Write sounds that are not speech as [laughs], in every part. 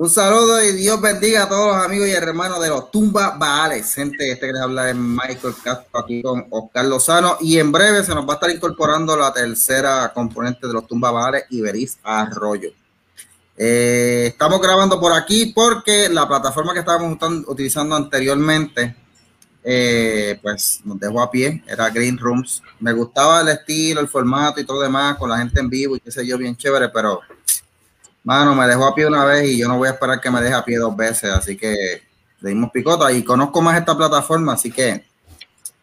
Un saludo y Dios bendiga a todos los amigos y hermanos de los Tumba Baales. Gente, este que les habla es Michael Castro aquí con Oscar Lozano y en breve se nos va a estar incorporando la tercera componente de los Tumba Baales, Iberis Arroyo. Eh, estamos grabando por aquí porque la plataforma que estábamos utilizando anteriormente, eh, pues nos dejó a pie, era Green Rooms. Me gustaba el estilo, el formato y todo demás, con la gente en vivo y qué sé yo, bien chévere, pero Mano, me dejó a pie una vez y yo no voy a esperar que me deje a pie dos veces, así que le dimos picota y conozco más esta plataforma, así que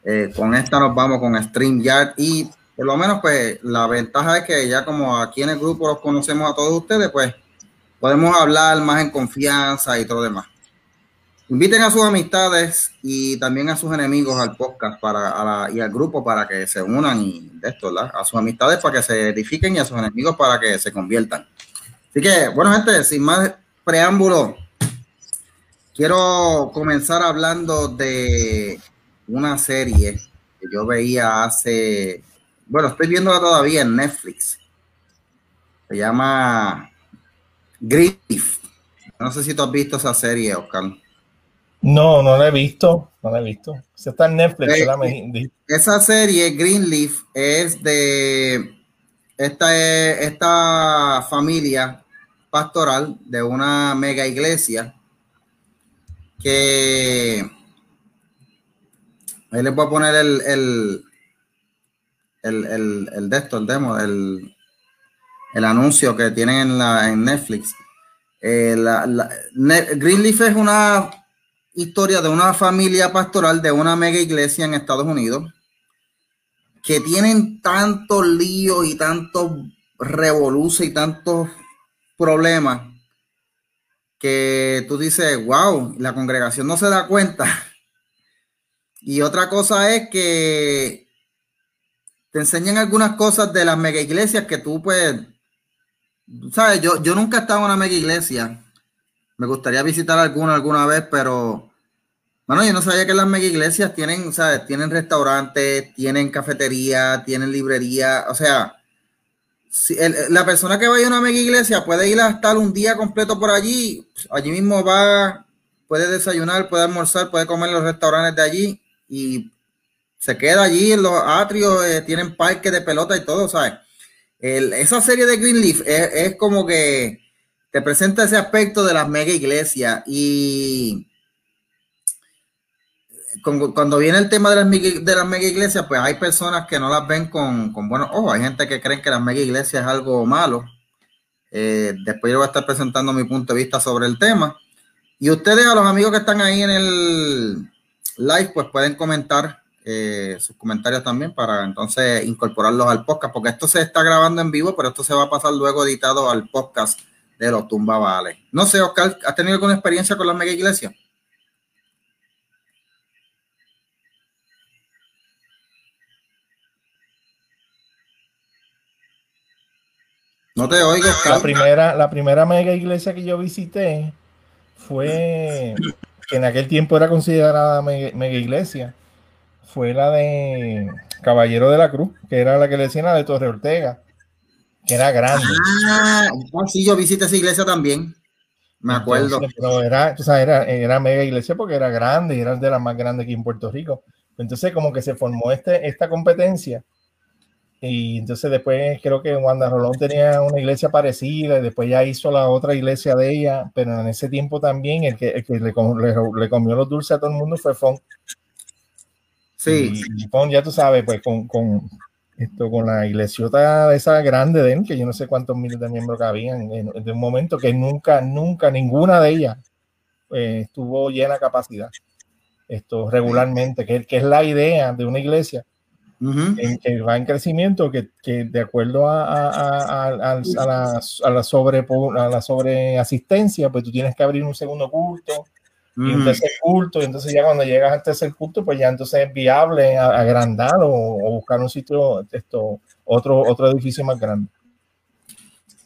eh, con esta nos vamos con StreamYard y por lo menos pues la ventaja es que ya como aquí en el grupo los conocemos a todos ustedes, pues podemos hablar más en confianza y todo demás. Inviten a sus amistades y también a sus enemigos al podcast para, y al grupo para que se unan y de esto, ¿verdad? A sus amistades para que se edifiquen y a sus enemigos para que se conviertan. Así que, bueno, gente, sin más preámbulo, quiero comenzar hablando de una serie que yo veía hace, bueno, estoy viéndola todavía en Netflix. Se llama Grief. No sé si tú has visto esa serie, Oscar. No, no la he visto, no la he visto. Se está en Netflix. Eh, esa serie, Greenleaf, es de esta, esta familia pastoral de una mega iglesia que ahí les voy a poner el el, el, el, de el demo, el, el anuncio que tienen en, la, en Netflix. Eh, Greenleaf es una historia de una familia pastoral de una mega iglesia en Estados Unidos que tienen tantos líos y tantos revoluciones y tantos problemas que tú dices, wow, la congregación no se da cuenta. [laughs] Y otra cosa es que te enseñan algunas cosas de las mega iglesias que tú pues, sabes, yo, yo nunca he estado en una mega iglesia. Me gustaría visitar alguna alguna vez, pero bueno, yo no sabía que las mega iglesias tienen, ¿sabes? Tienen restaurantes, tienen cafetería, tienen librería, o sea, la persona que vaya a una mega iglesia puede ir a estar un día completo por allí, allí mismo va, puede desayunar, puede almorzar, puede comer en los restaurantes de allí y se queda allí en los atrios, eh, tienen parques de pelota y todo, ¿sabes? esa serie de Greenleaf es, es como que te presenta ese aspecto de las mega iglesias y cuando viene el tema de las, de mega iglesias, pues hay personas que no las ven con, con buenos ojos. Hay gente que creen que las mega iglesias es algo malo. Eh, después yo voy a estar presentando mi punto de vista sobre el tema. Y ustedes, a los amigos que están ahí en el live, pues pueden comentar eh, sus comentarios también para entonces incorporarlos al podcast, porque esto se está grabando en vivo, pero esto se va a pasar luego editado al podcast de los Tumba Vale. No sé, Oscar, ¿has tenido alguna experiencia con las mega iglesias? No te oigo. La primera, la primera mega iglesia que yo visité fue, que en aquel tiempo era considerada mega, iglesia, fue la de Caballero de la Cruz, que era la que le decían la de Torre Ortega, que era grande. Ah, sí, yo visité esa iglesia también. Me acuerdo. pero era, o sea, era, era mega iglesia porque era grande y era de las más grandes aquí en Puerto Rico. Entonces, como que se formó este, esta competencia y entonces después creo que Wanda Rolón tenía una iglesia parecida, y después ya hizo la otra iglesia de ella, pero en ese tiempo también el que, el que le, le, comió los dulces a todo el mundo fue Fon. Sí. Y, Fon, ya tú sabes, pues con, con, esto, con la iglesiota esa grande de él, que yo no sé cuántos miles de miembros cabían, en un momento que nunca, nunca, ninguna de ellas eh, estuvo llena capacidad. Esto regularmente, que, que es la idea de una iglesia que va en crecimiento, que, que de acuerdo a, a, a, a, la, a, la, sobre, a la sobreasistencia, pues tú tienes que abrir un segundo culto y un tercer culto, y entonces ya cuando llegas al tercer culto, pues ya entonces es viable agrandar o, o buscar un sitio, esto, otro, otro edificio más grande.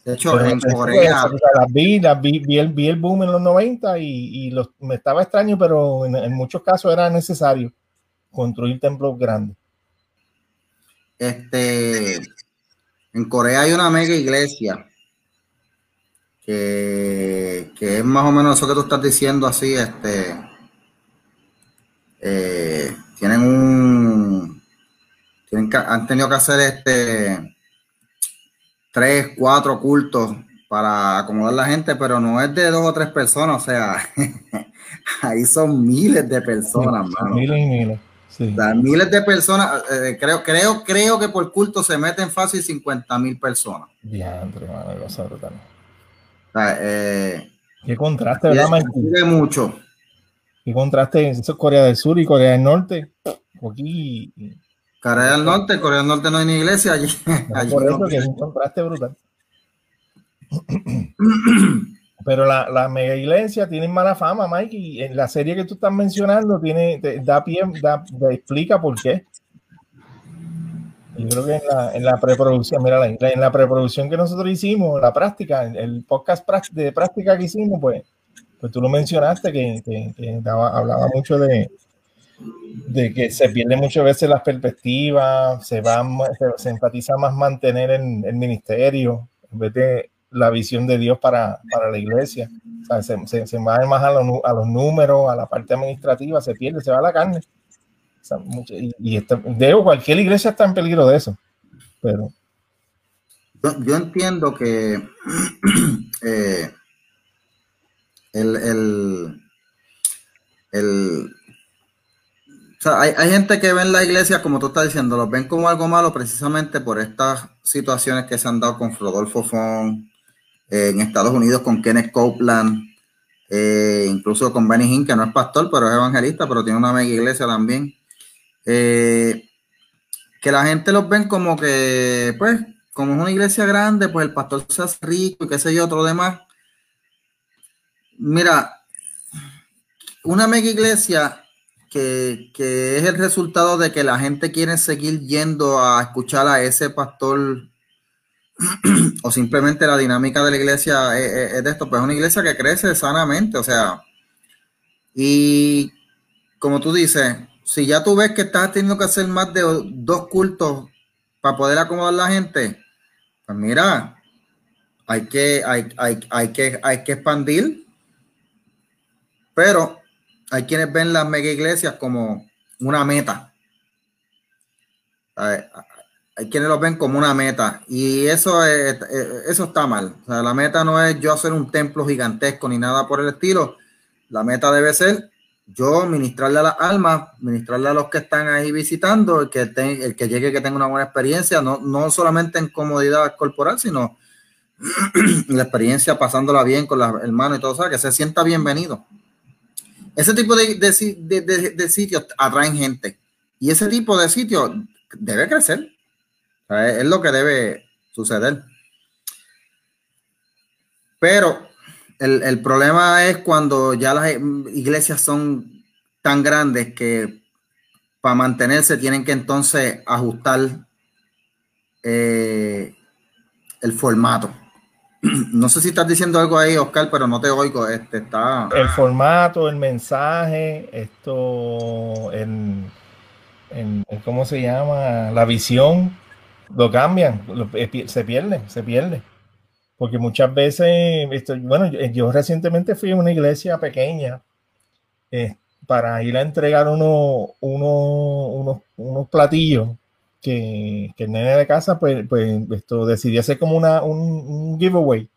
De hecho, en Corea. vi, vi, vi, el, vi, el, boom en los 90 y, y los, me estaba extraño, pero en, en, muchos casos era necesario construir templos grandes. Este, en Corea hay una mega iglesia que, que es más o menos eso que tú estás diciendo así, este, eh, tienen un, tienen han tenido que hacer este, tres, cuatro cultos para acomodar la gente, pero no es de dos o tres personas, o sea, [laughs] ahí son miles de personas, Miles y miles. Miles de personas, eh, creo, creo, creo que por culto se meten fácil 50 mil personas. Diantre, mano, cosa brutal. eh, Qué contraste, ¿verdad, Mike? mucho. Qué contraste, eso es Corea del Sur y Corea del Norte. Aquí. Corea del Norte, Corea del Norte no hay ni iglesia allí. [laughs] por eso que es un contraste brutal. [clears throat] Pero la, la, mega iglesia tiene mala fama, Mike, y en la serie que tú estás mencionando tiene, da pie, da, explica por qué. Yo creo que en la, en la preproducción, mira, en la preproducción que nosotros hicimos, la práctica, el podcast de práctica que hicimos, pues, pues tú lo mencionaste, que, que, hablaba mucho de, de que se pierde muchas veces las perspectivas, se, va, se, se más mantener en el ministerio, en vez de la visión de Dios para, para la iglesia. se, se, se, va más a, los números, a la parte administrativa, se pierde, se va la carne. y, y cualquier iglesia está en peligro de eso. Pero. Yo, entiendo que [clears throat] eh, el, el, el o sea, hay, hay, gente que ven la iglesia, como tú estás diciendo, los ven como algo malo precisamente por estas situaciones que se han dado con Rodolfo Fon, en Estados Unidos con Kenneth Copeland, eh, incluso con Benny Hinn, que no es pastor, pero es evangelista, pero tiene una mega iglesia también. Eh, que la gente los ven como que, pues, como es una iglesia grande, pues el pastor se hace rico y qué sé yo, otro demás. Mira, una mega iglesia que, que, es el resultado de que la gente quiere seguir yendo a escuchar a ese pastor [clears throat] o simplemente la dinámica de la iglesia es, de esto, pues es una iglesia que crece sanamente, o sea, y como tú dices, si ya tú ves que estás teniendo que hacer más de dos cultos para poder acomodar la gente, pues mira, hay que, hay, hay, que, hay que expandir, pero hay quienes ven las mega iglesias como una meta hay quienes lo ven como una meta y eso, es, eso está mal. O sea, la meta no es yo hacer un templo gigantesco ni nada por el estilo. La meta debe ser yo ministrarle a las almas, ministrarle a los que están ahí visitando, el que, llegue que tenga una buena experiencia, no, no solamente en comodidad corporal, sino [clears throat] la experiencia pasándola bien con las hermanos y todo, sea, que se sienta bienvenido. Ese tipo de, de, de sitios atraen gente y ese tipo de sitios debe crecer. Es lo que debe suceder. Pero el, problema es cuando ya las iglesias son tan grandes que para mantenerse tienen que entonces ajustar eh, el formato. [clears throat] No sé si estás diciendo algo ahí, Oscar, pero no te oigo. Este está. El formato, el mensaje, esto, en, en ¿cómo se llama? La visión lo cambian, se pierde, se pierde. Porque muchas veces, bueno, yo, recientemente fui a una iglesia pequeña eh, para ir a entregar uno, unos, unos platillos que, que, el nene de casa, pues, pues esto decidió hacer como una, un, giveaway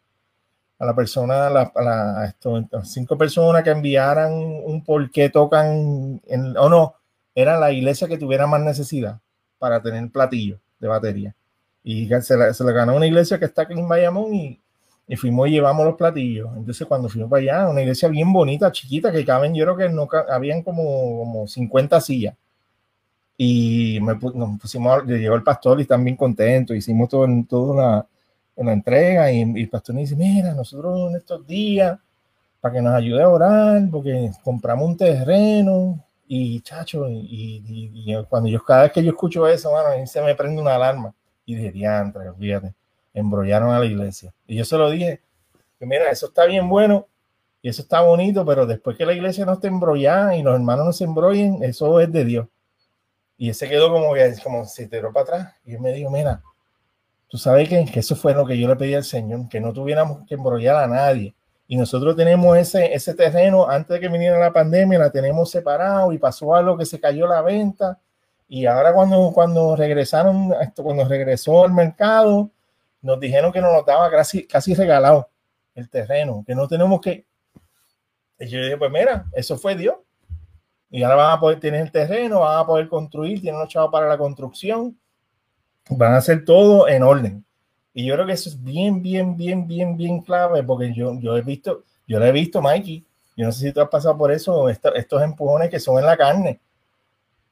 a la persona, a, esto, cinco personas que enviaran un por qué tocan, o no, era la iglesia que tuviera más necesidad para tener platillos de batería. Y se la, se ganó una iglesia que está aquí en Bayamón y, y, fuimos y llevamos los platillos. Entonces cuando fuimos para allá, una iglesia bien bonita, chiquita, que caben, yo creo que no habían como, como 50 sillas. Y me, nos pusimos, llegó el pastor y están bien contentos, hicimos todo, toda una, una entrega y, y, el pastor me dice, mira, nosotros en estos días, para que nos ayude a orar, porque compramos un terreno y chacho, y, cuando yo, cada vez que yo escucho eso, bueno, a mí se me prende una alarma. Y dije, diantre, fíjate, embrollaron a la iglesia. Y yo se lo dije, que mira, eso está bien bueno y eso está bonito, pero después que la iglesia no esté embrollada y los hermanos no se embrollen, eso es de Dios. Y ese quedó como como se tiró para atrás. Y él me dijo, mira, tú sabes que, que, eso fue lo que yo le pedí al Señor, que no tuviéramos que embrollar a nadie. Y nosotros tenemos ese, ese terreno, antes de que viniera la pandemia, la tenemos separado y pasó algo que se cayó la venta. Y ahora cuando, cuando regresaron, cuando regresó al mercado, nos dijeron que nos lo daba casi, casi regalado el terreno, que no tenemos que... Y yo dije, pues mira, eso fue Dios. Y ahora van a poder tener el terreno, van a poder construir, tienen los chavos para la construcción, van a hacer todo en orden. Y yo creo que eso es bien, bien, bien, bien, bien clave, porque yo, yo he visto, yo lo he visto, Mikey, yo no sé si tú has pasado por eso, estos empujones que son en la carne,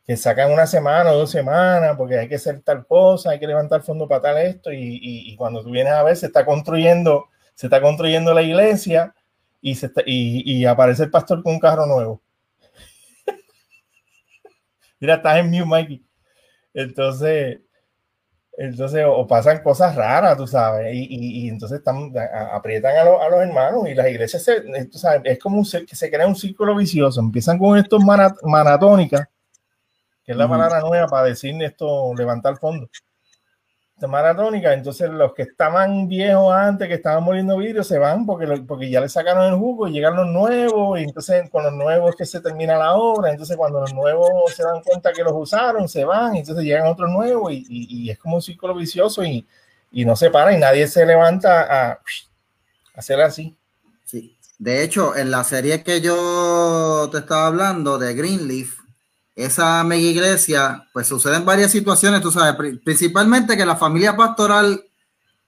que sacan una semana o dos semanas, porque hay que hacer tal cosa, hay que levantar fondo para tal esto, y, y, cuando tú vienes a ver, se está construyendo, se está construyendo la iglesia, y, se y, y aparece el pastor con un carro nuevo. [laughs] Mira, estás en mute, Mikey. Entonces, entonces, o pasan cosas raras, tú sabes, y, y, entonces están, aprietan a, a, los hermanos y las iglesias, se, tú sabes, es como un, que se crea un círculo vicioso. Empiezan con estos maratónicas, que es la palabra nueva para decir esto, levantar fondos maratónica, entonces los que estaban viejos antes, que estaban moliendo vidrio, se van porque, porque ya le sacaron el jugo y llegan los nuevos, y entonces con los nuevos que se termina la obra, entonces cuando los nuevos se dan cuenta que los usaron, se van, entonces llegan otros nuevos y, y, es como un círculo vicioso y, y, no se para y nadie se levanta a, a hacer así. Sí. De hecho, en la serie que yo te estaba hablando de Greenleaf, esa mega iglesia, pues suceden varias situaciones, tú sabes, principalmente que la familia pastoral,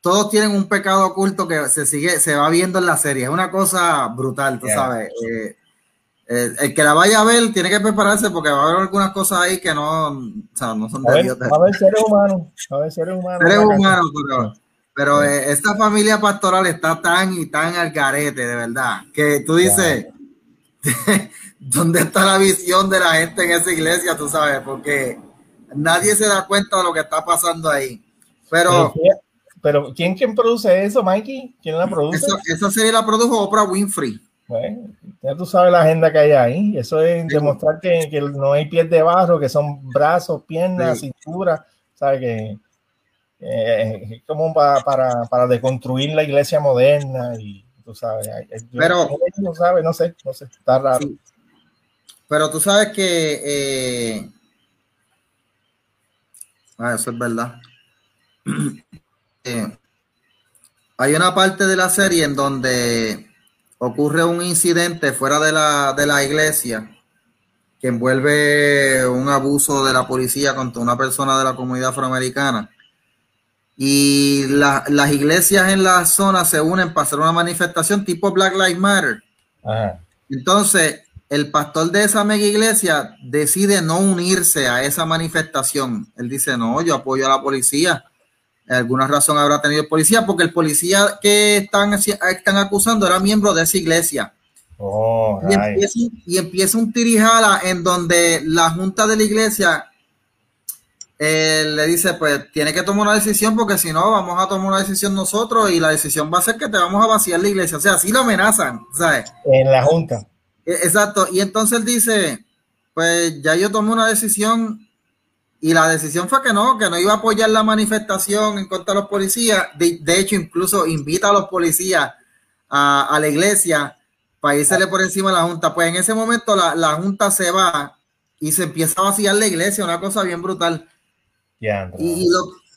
todos tienen un pecado oculto que se sigue, se va viendo en la serie. Es una cosa brutal, tú sabes. Eh, eh, el que la vaya a ver tiene que prepararse porque va a haber algunas cosas ahí que no, o sea, no son de Dios. A ver, seres humanos, a ver, seres humanos. Seres humanos, pero, pero eh, esta familia pastoral está tan y tan al garete, de verdad, que tú dices, [laughs] ¿dónde está la visión de la gente en esa iglesia? Tú sabes, porque nadie se da cuenta de lo que está pasando ahí. Pero, pero ¿quién, quién produce eso, Mikey? ¿Quién la produce? esa serie la produjo Oprah Winfrey. Bueno, ya tú sabes la agenda que hay ahí. Eso es demostrar que, que, no hay pies de barro, que son brazos, piernas, cintura. ¿Sabes? Que eh, es como para, para, para deconstruir la iglesia moderna y tú sabes. pero, no sabe, no sé, no sé, está raro. Pero tú sabes que. Eh, ah, eso es verdad. [clears throat] Eh, hay una parte de la serie en donde ocurre un incidente fuera de la, de la iglesia que envuelve un abuso de la policía contra una persona de la comunidad afroamericana. Y las iglesias en la zona se unen para hacer una manifestación tipo Black Lives Matter. Entonces, el pastor de esa mega iglesia decide no unirse a esa manifestación. Él dice, no, yo apoyo a la policía. Alguna razón habrá tenido el policía, porque el policía que están, están acusando era miembro de esa iglesia. Oh, y, empieza, un tirijala en donde la junta de la iglesia eh, le dice, pues tiene que tomar una decisión porque si no vamos a tomar una decisión nosotros y la decisión va a ser que te vamos a vaciar la iglesia. O sea, así lo amenazan, ¿sabes? En la junta. E, exacto, y entonces él dice, pues ya yo tomé una decisión y la decisión fue que no, que no iba a apoyar la manifestación en contra de los policías. De, hecho, incluso invita a los policías a, la iglesia para irse por encima de la Junta. Pues en ese momento la, Junta se va y se empieza a vaciar la iglesia, una cosa bien brutal. y,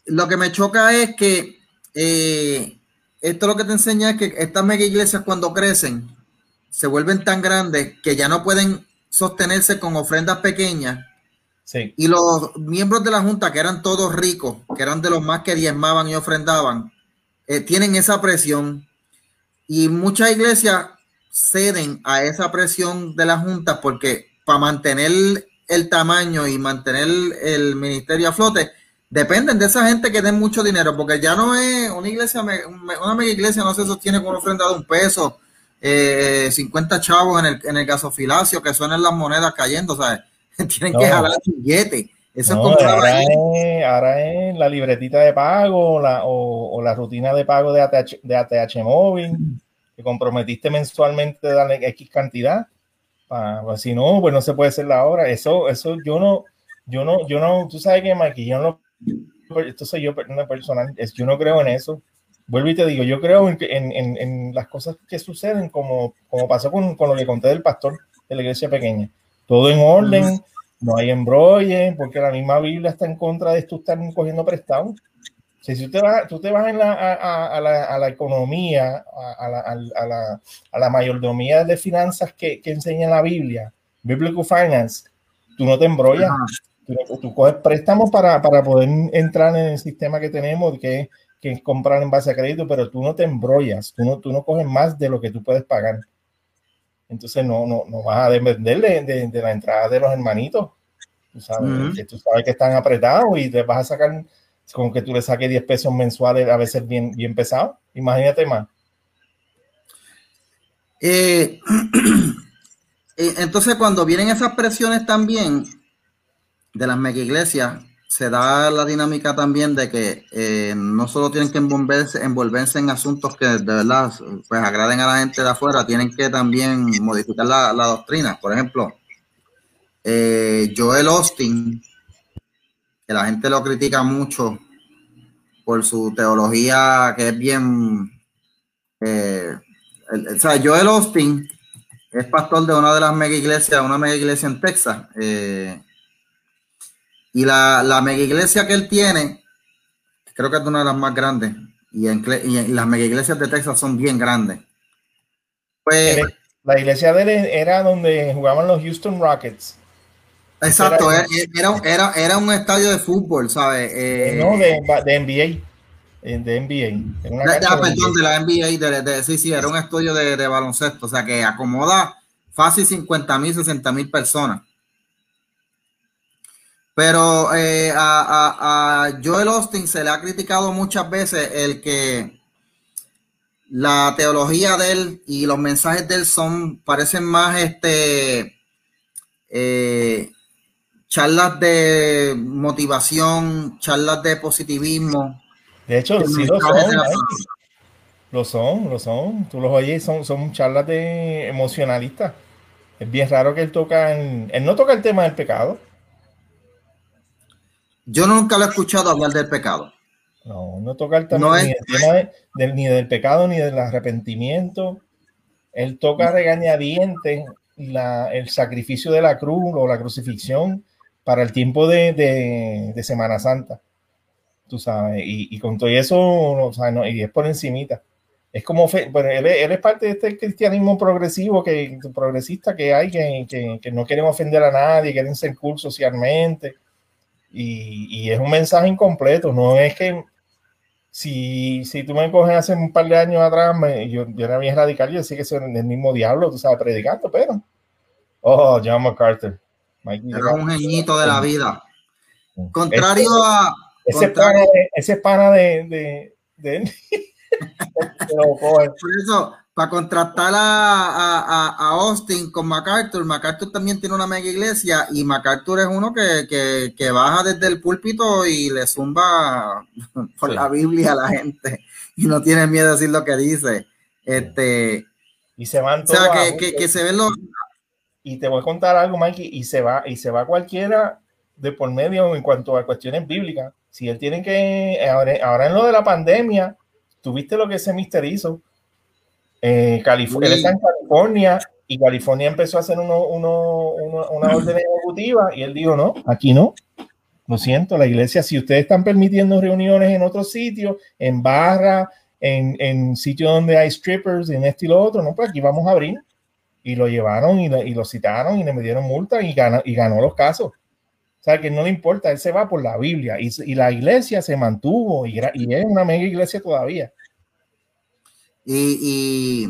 lo, que me choca es que eh, esto lo que te enseña es que estas mega iglesias cuando crecen, se vuelven tan grandes que ya no pueden sostenerse con ofrendas pequeñas. Y los miembros de la Junta, que eran todos ricos, que eran de los más que diezmaban y ofrendaban, eh, tienen esa presión. Y muchas iglesias ceden a esa presión de la Junta porque para mantener el tamaño y mantener el ministerio a flote, dependen de esa gente que den mucho dinero, porque ya no es una iglesia, una mega iglesia no se sostiene con una ofrenda de un peso eh, 50 chavos en el, en el gasofilacio, que suenan las monedas cayendo, ¿sabes? [laughs] Tienen que jalar billete. Eso es ahora, es, ahora es la libretita de pago la, o, la rutina de pago de ATH, de ATH móvil, que comprometiste mensualmente darle X cantidad. Pues, si no, pues no se puede hacer la hora. Eso, eso yo no, yo no, yo no, tú sabes que Mike, yo no esto soy yo personal, yo no creo en eso. Vuelvo y te digo, yo creo en, en, en las cosas que suceden como, como pasó con, con, lo que conté del pastor de la iglesia pequeña. Todo en orden, no hay embrollen, porque la misma Biblia está en contra de esto estar cogiendo prestado. Si tú te vas, tú te vas en la, a, a, la, a, la, economía, a la, la, a la, mayordomía de finanzas que, que, enseña la Biblia, Biblical Finance, tú no te embrollas. Tú, tú, coges préstamos para, para, poder entrar en el sistema que tenemos, que, que comprar en base a crédito, pero tú no te embrollas, tú no, tú no coges más de lo que tú puedes pagar. Entonces no, no, no vas a depender de, de, de la entrada de los hermanitos. Tú sabes, que tú sabes que están apretados y te vas a sacar con que tú le saques 10 pesos mensuales, a veces bien, bien pesado. Imagínate más. Eh, [clears throat] eh, entonces, cuando vienen esas presiones también de las mega iglesias, se da la dinámica también de que eh, no solo tienen que envolverse, envolverse, en asuntos que de verdad pues agraden a la gente de afuera, tienen que también modificar la, doctrina. Por ejemplo, Joel Austin, que la gente lo critica mucho por su teología que es bien... Eh, o sea, Joel Austin es pastor de una de las mega iglesias, una mega iglesia en Texas. Eh, y la, la, mega iglesia que él tiene, creo que es una de las más grandes. Y, en, y las mega iglesias de Texas son bien grandes. Pues, la iglesia de él era donde jugaban los Houston Rockets. Exacto, era, era, era, un estadio de fútbol, ¿sabes? Eh, no, de, de, NBA. Eh, de NBA. Una de, perdón, de la NBA, de, sí, sí, era un estudio de, baloncesto, o sea que acomoda fácil 50 mil, 60 mil personas. Pero eh, a, a, a, Joel Austin se le ha criticado muchas veces el que la teología de él y los mensajes de él son, parecen más este, eh, charlas de motivación, charlas de positivismo. De hecho, sí lo son, lo son, lo son. Tú los oyes, son, son charlas de emocionalistas. Es bien raro que él toca, él no toca el tema del pecado. Yo nunca lo he escuchado hablar del pecado. No, no toca el tema, ni, del, ni del pecado ni del arrepentimiento. Él toca regañadientes la, el sacrificio de la cruz o la crucifixión para el tiempo de, de, Semana Santa, tú sabes, y, y, con todo eso, o sea, no, y es por encimita. Es como, bueno, él, él, es parte de este cristianismo progresivo, que, progresista que hay, que, que, que no quieren ofender a nadie, quieren ser cool socialmente, y, y, es un mensaje incompleto, no es que si, si tú me coges hace un par de años atrás, me, yo, yo, era bien radical, yo decía que soy el mismo diablo, tú sabes, predicando, pero, oh, John MacArthur, era un genito de la vida. Contrario a. Ese pana, ese pana de. de, [laughs] Por eso, para contrastar a, a, a, Austin con MacArthur, MacArthur también tiene una mega iglesia y MacArthur es uno que, que, que baja desde el púlpito y le zumba [laughs] por la Biblia a la gente y no tiene miedo de decir lo que dice. Este, y se van O sea, que, que, que, se ven los, y te voy a contar algo, Mikey, y se va, y se va cualquiera de por medio en cuanto a cuestiones bíblicas. Si él tiene que, ahora, en lo de la pandemia, tuviste lo que ese mister hizo. Eh, California, en California y California empezó a hacer uno, una orden ejecutiva y él dijo, no, aquí no. Lo siento, la iglesia, si ustedes están permitiendo reuniones en otros sitios, en barra, en, en sitios donde hay strippers, en este y lo otro, no, pues aquí vamos a abrir y lo llevaron y, lo citaron y le metieron multa y ganó, y ganó los casos. O sea, que no le importa, él se va por la Biblia y, y la iglesia se mantuvo y, y, es una mega iglesia todavía. Y, y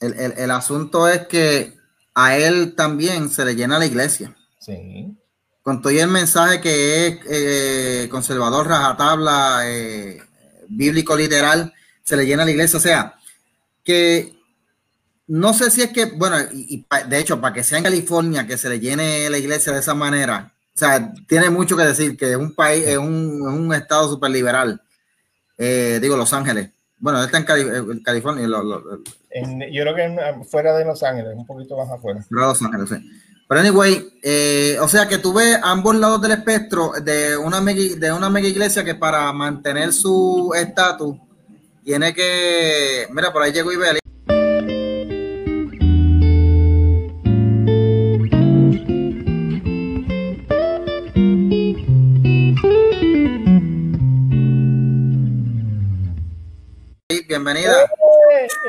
el, el, el, asunto es que a él también se le llena la iglesia. Sí. Con todo el mensaje que es eh, conservador, rajatabla, eh, bíblico literal, se le llena la iglesia. O sea, que no sé si es que, bueno, y, de hecho, para que sea en California, que se le llene la iglesia de esa manera, o sea, tiene mucho que decir que es un país, es un, un estado súper liberal. Eh, digo, Los Ángeles. Bueno, está en eh, California. yo creo que fuera de Los Ángeles, un poquito más afuera. Los Ángeles, sí. Pero anyway, eh, o sea que tú ves ambos lados del espectro de una mega, de una mega iglesia que para mantener su estatus tiene que, mira, por ahí llegó Ibeli.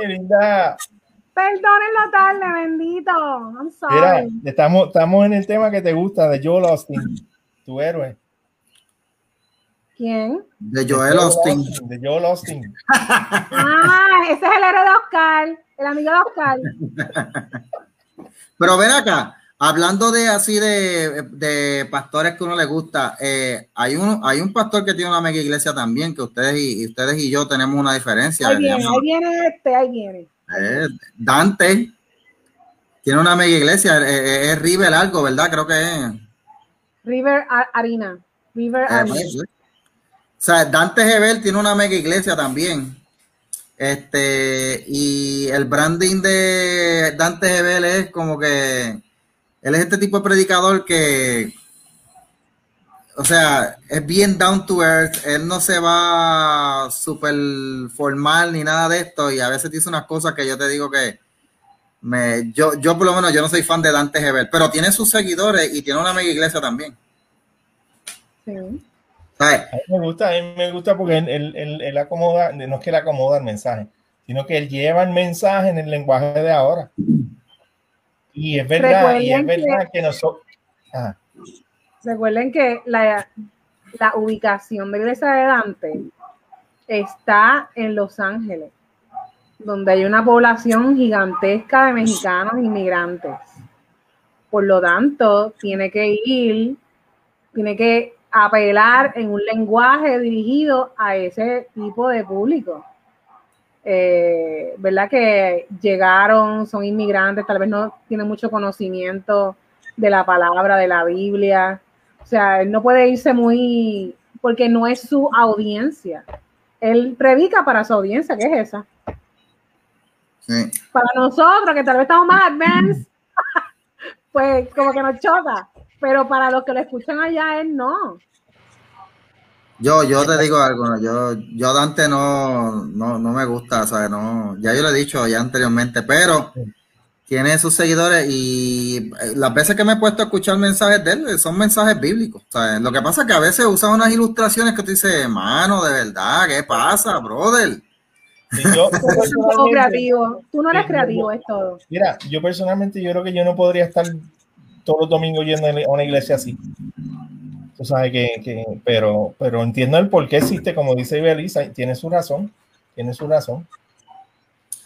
Linda! Perdonen la tarde, bendito. I'm sorry. Mira, estamos, estamos en el tema que te gusta de Joel Austin, tu héroe. ¿Quién? De Joel Austin. De Joel Austin. Ah, ese es el héroe de Oscar, el amigo de Oscar. Pero ven acá, hablando de así de, de pastores que uno le gusta, eh, hay uno, hay un pastor que tiene una mega iglesia también, que ustedes y, ustedes y yo tenemos una diferencia. Ahí viene, ahí viene este, ahí viene. Eh, Dante tiene una mega iglesia, eh, es River algo, ¿verdad? Creo que es. River Arena. River Arena. pues. O sea, Dante Gebel tiene una mega iglesia también. Este, y el branding de Dante Gebel es como que él es este tipo de predicador que, o sea, es bien down to earth. Él no se va súper formal ni nada de esto. Y a veces dice unas cosas que yo te digo que me, yo, yo por lo menos yo no soy fan de Dante Gebel, pero tiene sus seguidores y tiene una mega iglesia también. Sí. ¿Sabes? A mí me gusta, a mí me gusta porque él, él- él- él acomoda, no es que él acomoda el mensaje, sino que él lleva el mensaje en el lenguaje de ahora. Y es verdad, y es que- verdad que nosotros. Ah, Recuerden que la, la ubicación de iglesia de Dante está en Los Ángeles, donde hay una población gigantesca de mexicanos inmigrantes. Por lo tanto, tiene que ir, tiene que apelar en un lenguaje dirigido a ese tipo de público. Eh, ¿Verdad? Que llegaron, son inmigrantes, tal vez no tienen mucho conocimiento de la palabra, de la Biblia. O sea, él no puede irse muy, porque no es su audiencia. Él predica para su audiencia, que es esa. Sí. Para nosotros, que tal vez estamos más advanced, [laughs] pues como que nos choca. Pero para los que lo escuchan allá, él no. Yo, yo te digo algo, ¿no? yo, yo Dante no, no, no me gusta, ¿sabes? No, ya yo lo he dicho ya anteriormente, pero tiene sus seguidores y eh, las veces que me he puesto a escuchar mensajes de él eh, son mensajes bíblicos, ¿sabes? Lo que pasa es que a veces usa unas ilustraciones que tú dices, mano, de verdad, ¿qué pasa, brother? yo, [laughs] Tú creativo. Tú no eres creativo, yo- es todo. Mira, yo personalmente yo creo que yo no podría estar todos los domingos yendo a una iglesia así. Tú sabes que, que- pero, pero entiendo el por qué existe, como dice Belisa, tiene su razón, tiene su razón.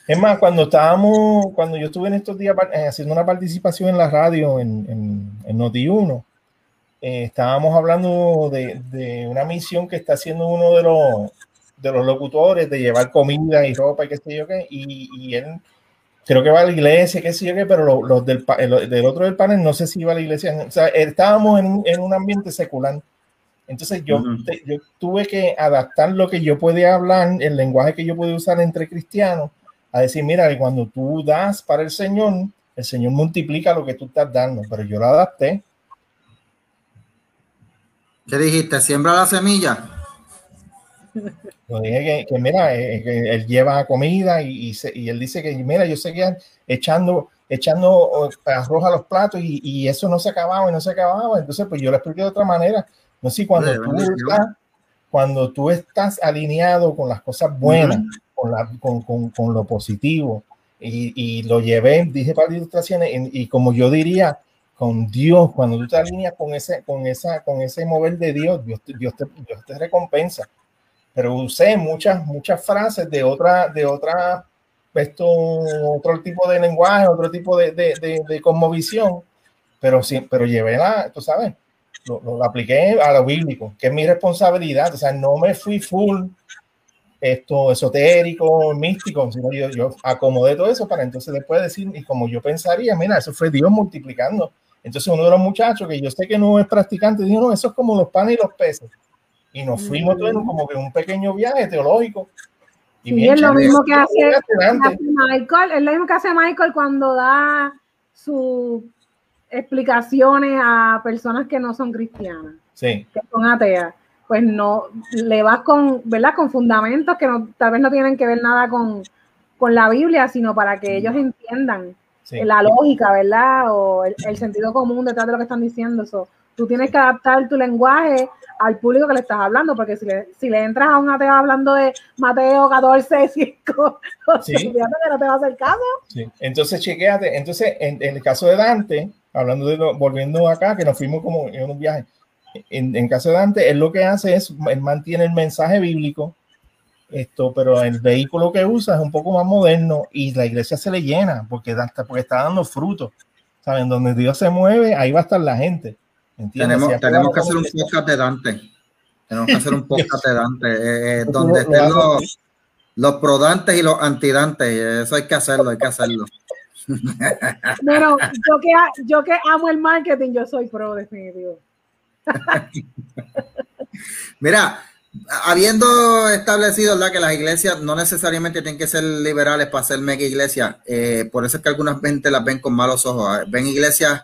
Es más, cuando estábamos, cuando yo estuve en estos días eh, haciendo una participación en la radio en, en, en Noti1, eh, estábamos hablando de, de una misión que está haciendo uno de los, de los locutores de llevar comida y ropa y qué sé yo qué, y, y él creo que va a la iglesia, qué sé yo qué, pero lo- los del, el- del otro del panel no sé si iba a la iglesia. O sea, estábamos en, un- en un ambiente secular. Entonces yo, Ujú. te- yo tuve que adaptar lo que yo podía hablar, el lenguaje que yo podía usar entre cristianos, a decir, mira, que cuando tú das para el Señor, el Señor multiplica lo que tú estás dando, pero yo lo adapté. ¿Qué dijiste? ¿Siembra la semilla? Dije que, que, mira, eh, que él lleva comida y, y, se- y él dice que, mira, yo seguía echando, echando eh, arroz a los platos y, y eso no se acababa y no se acababa. Entonces, pues yo le expliqué de otra manera. No sé cuando, tú estás, cuando tú estás alineado con las cosas buenas, Ujú. con, la, con, con, con lo positivo, y, y lo llevé, dije para ilustraciones, y, como yo diría, con Dios, cuando tú te alineas con ese, con esa, con ese mover de Dios, Dios, Dios, te, Dios te recompensa. Pero usé muchas, muchas frases de otra, de otra, esto, otro tipo de lenguaje, otro tipo de, de, de, de cosmovisión, pero sí, pero llevé la, tú sabes, lo, lo- lo apliqué a lo bíblico, que es mi responsabilidad, o sea, no me fui full esto esotérico, místico, sino yo, yo acomodé todo eso para entonces después decir, y como yo pensaría, mira, eso fue Dios multiplicando. Entonces uno de los muchachos que yo sé que no es practicante, dijo, no, eso es como los panes y los peces. Y nos fuimos todos en como que un pequeño viaje teológico. Y Sí, bien es lo mismo que hace, Michael, es lo mismo que hace Michael cuando da su explicaciones a personas que no son cristianas, Sí, que son ateas, pues no, le vas con, ¿verdad? Con fundamentos que no, tal vez no tienen que ver nada con, con la Biblia, sino para que ellos entiendan sí. la lógica, ¿verdad? O el, el sentido común detrás de lo que están diciendo. So, tú tienes que adaptar tu lenguaje al público que le estás hablando, porque si le, si le entras a un ateo hablando de Mateo 14, 5, [laughs] Sí. que no te va a hacer caso. Sí. Entonces, chequéate. Entonces, en, en el caso de Dante, hablando de lo- volviendo acá, que nos fuimos como en un viaje, en, en caso de Dante, él lo que hace es, él mantiene el mensaje bíblico, esto, pero el vehículo que usa es un poco más moderno y la iglesia se le llena porque, porque está dando frutos. ¿Saben? Donde Dios se mueve, ahí va a estar la gente. ¿Entiendes? Tenemos, Si tenemos que hacer un podcast de Dante. Tenemos que hacer un [laughs] podcast de Dante, eh, eh, Eso donde lo- estén los, los prodantes y los antidantes. Eso hay que hacerlo, hay que hacerlo. [laughs] Bueno, yo que, yo que amo el marketing, yo soy pro definitivo. [laughs] Mira, habiendo establecido ¿verdad? que las iglesias no necesariamente tienen que ser liberales para ser mega iglesias, eh, por eso es que algunas gente las ven con malos ojos. eh, Ven iglesias,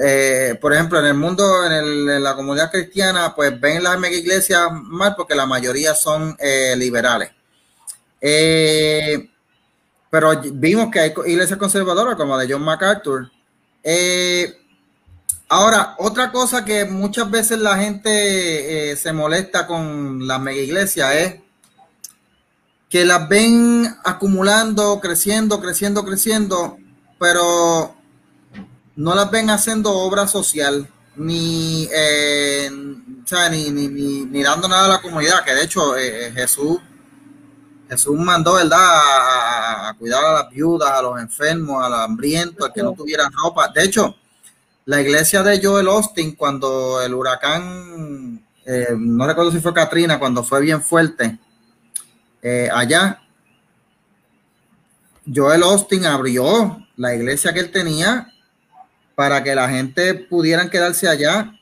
eh, por ejemplo, en el mundo, en, la comunidad cristiana, pues ven las mega iglesias mal porque la mayoría son eh, liberales. Eh, pero vimos que hay iglesias conservadoras como la de John MacArthur. Ahora, otra cosa que muchas veces la gente se molesta con las mega iglesias es que las ven acumulando, creciendo, creciendo, creciendo, pero no las ven haciendo obra social, ni, eh, o sea, ni, ni, ni- ni dando nada a la comunidad, que de hecho eh, Jesús, Jesús mandó, ¿verdad?, a, a cuidar a las viudas, a los enfermos, a los hambrientos, al que no tuviera ropa. De hecho, la iglesia de Joel Austin, cuando el huracán, eh, no recuerdo si fue Katrina, cuando fue bien fuerte, eh, allá, Joel Austin abrió la iglesia que él tenía para que la gente pudieran quedarse allá.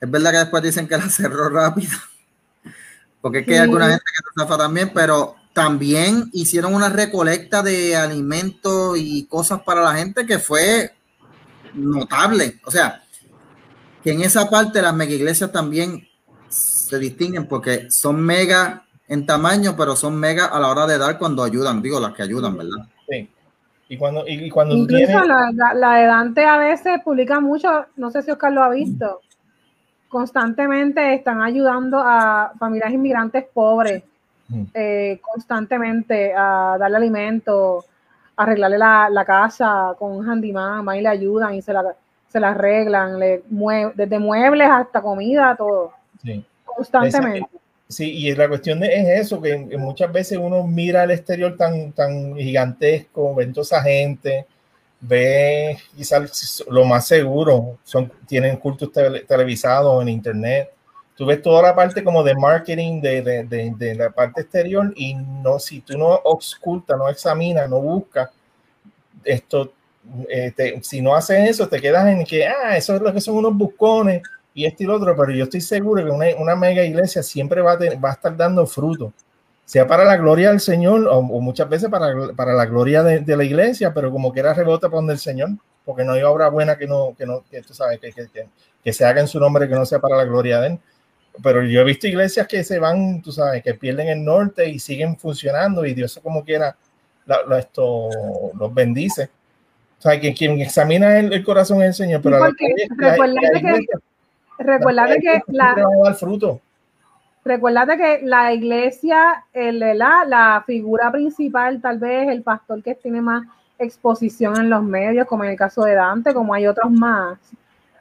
Es verdad que después dicen que la [laughs] cerró rápido, porque es que hay alguna gente que se zafa también, pero también hicieron una recolecta de alimentos y cosas para la gente que fue notable. O sea, que en esa parte las mega iglesias también se distinguen porque son mega en tamaño, pero son mega a la hora de dar cuando ayudan, digo, las que ayudan, ¿verdad? Sí. Y cuando, y, y cuando tú Incluso tienes. la, la- la de Dante a veces publica mucho, no sé si Oscar lo ha visto, constantemente están ayudando a familias inmigrantes pobres, Mm. eh, constantemente a darle alimento, a arreglarle la, la casa con un handyman, y le ayudan y se la, se la arreglan, le mue- desde muebles hasta comida, todo, Sí. constantemente. Sí, y la cuestión de- es eso, que muchas veces uno mira el exterior tan, tan gigantesco, ve toda esa gente, ve quizás lo más seguro, son, tienen cultos tele- televisados en internet. Tú ves toda la parte como de marketing de, de, de, la parte exterior y no, si tú no ocultas, no examinas, no buscas, esto, eh, si no haces eso, te quedas en que, ah, eso es lo que son unos buscones y esto y lo otro, pero yo estoy seguro que una, una mega iglesia siempre va a, tener- va a estar dando fruto, sea para la gloria del Señor o, o muchas veces para, para la gloria de, de la iglesia, pero como quiera rebota por donde el Señor, porque no hay obra buena que no, que no, que tú sabes, que, que, que, que se haga en su nombre, que no sea para la gloria de Él. Pero yo he visto iglesias que se van, tú sabes, que pierden el norte y siguen funcionando y Dios como quiera la- la- esto, los bendice. O sea, que quien examina el, el corazón es el Señor, pero a la- porque la- la que- iglesia- Recuérdate que la, dar fruto. Recuérdate que la iglesia, el, la, la figura principal, tal vez el pastor que tiene más exposición en los medios, como en el caso de Dante, como hay otros más.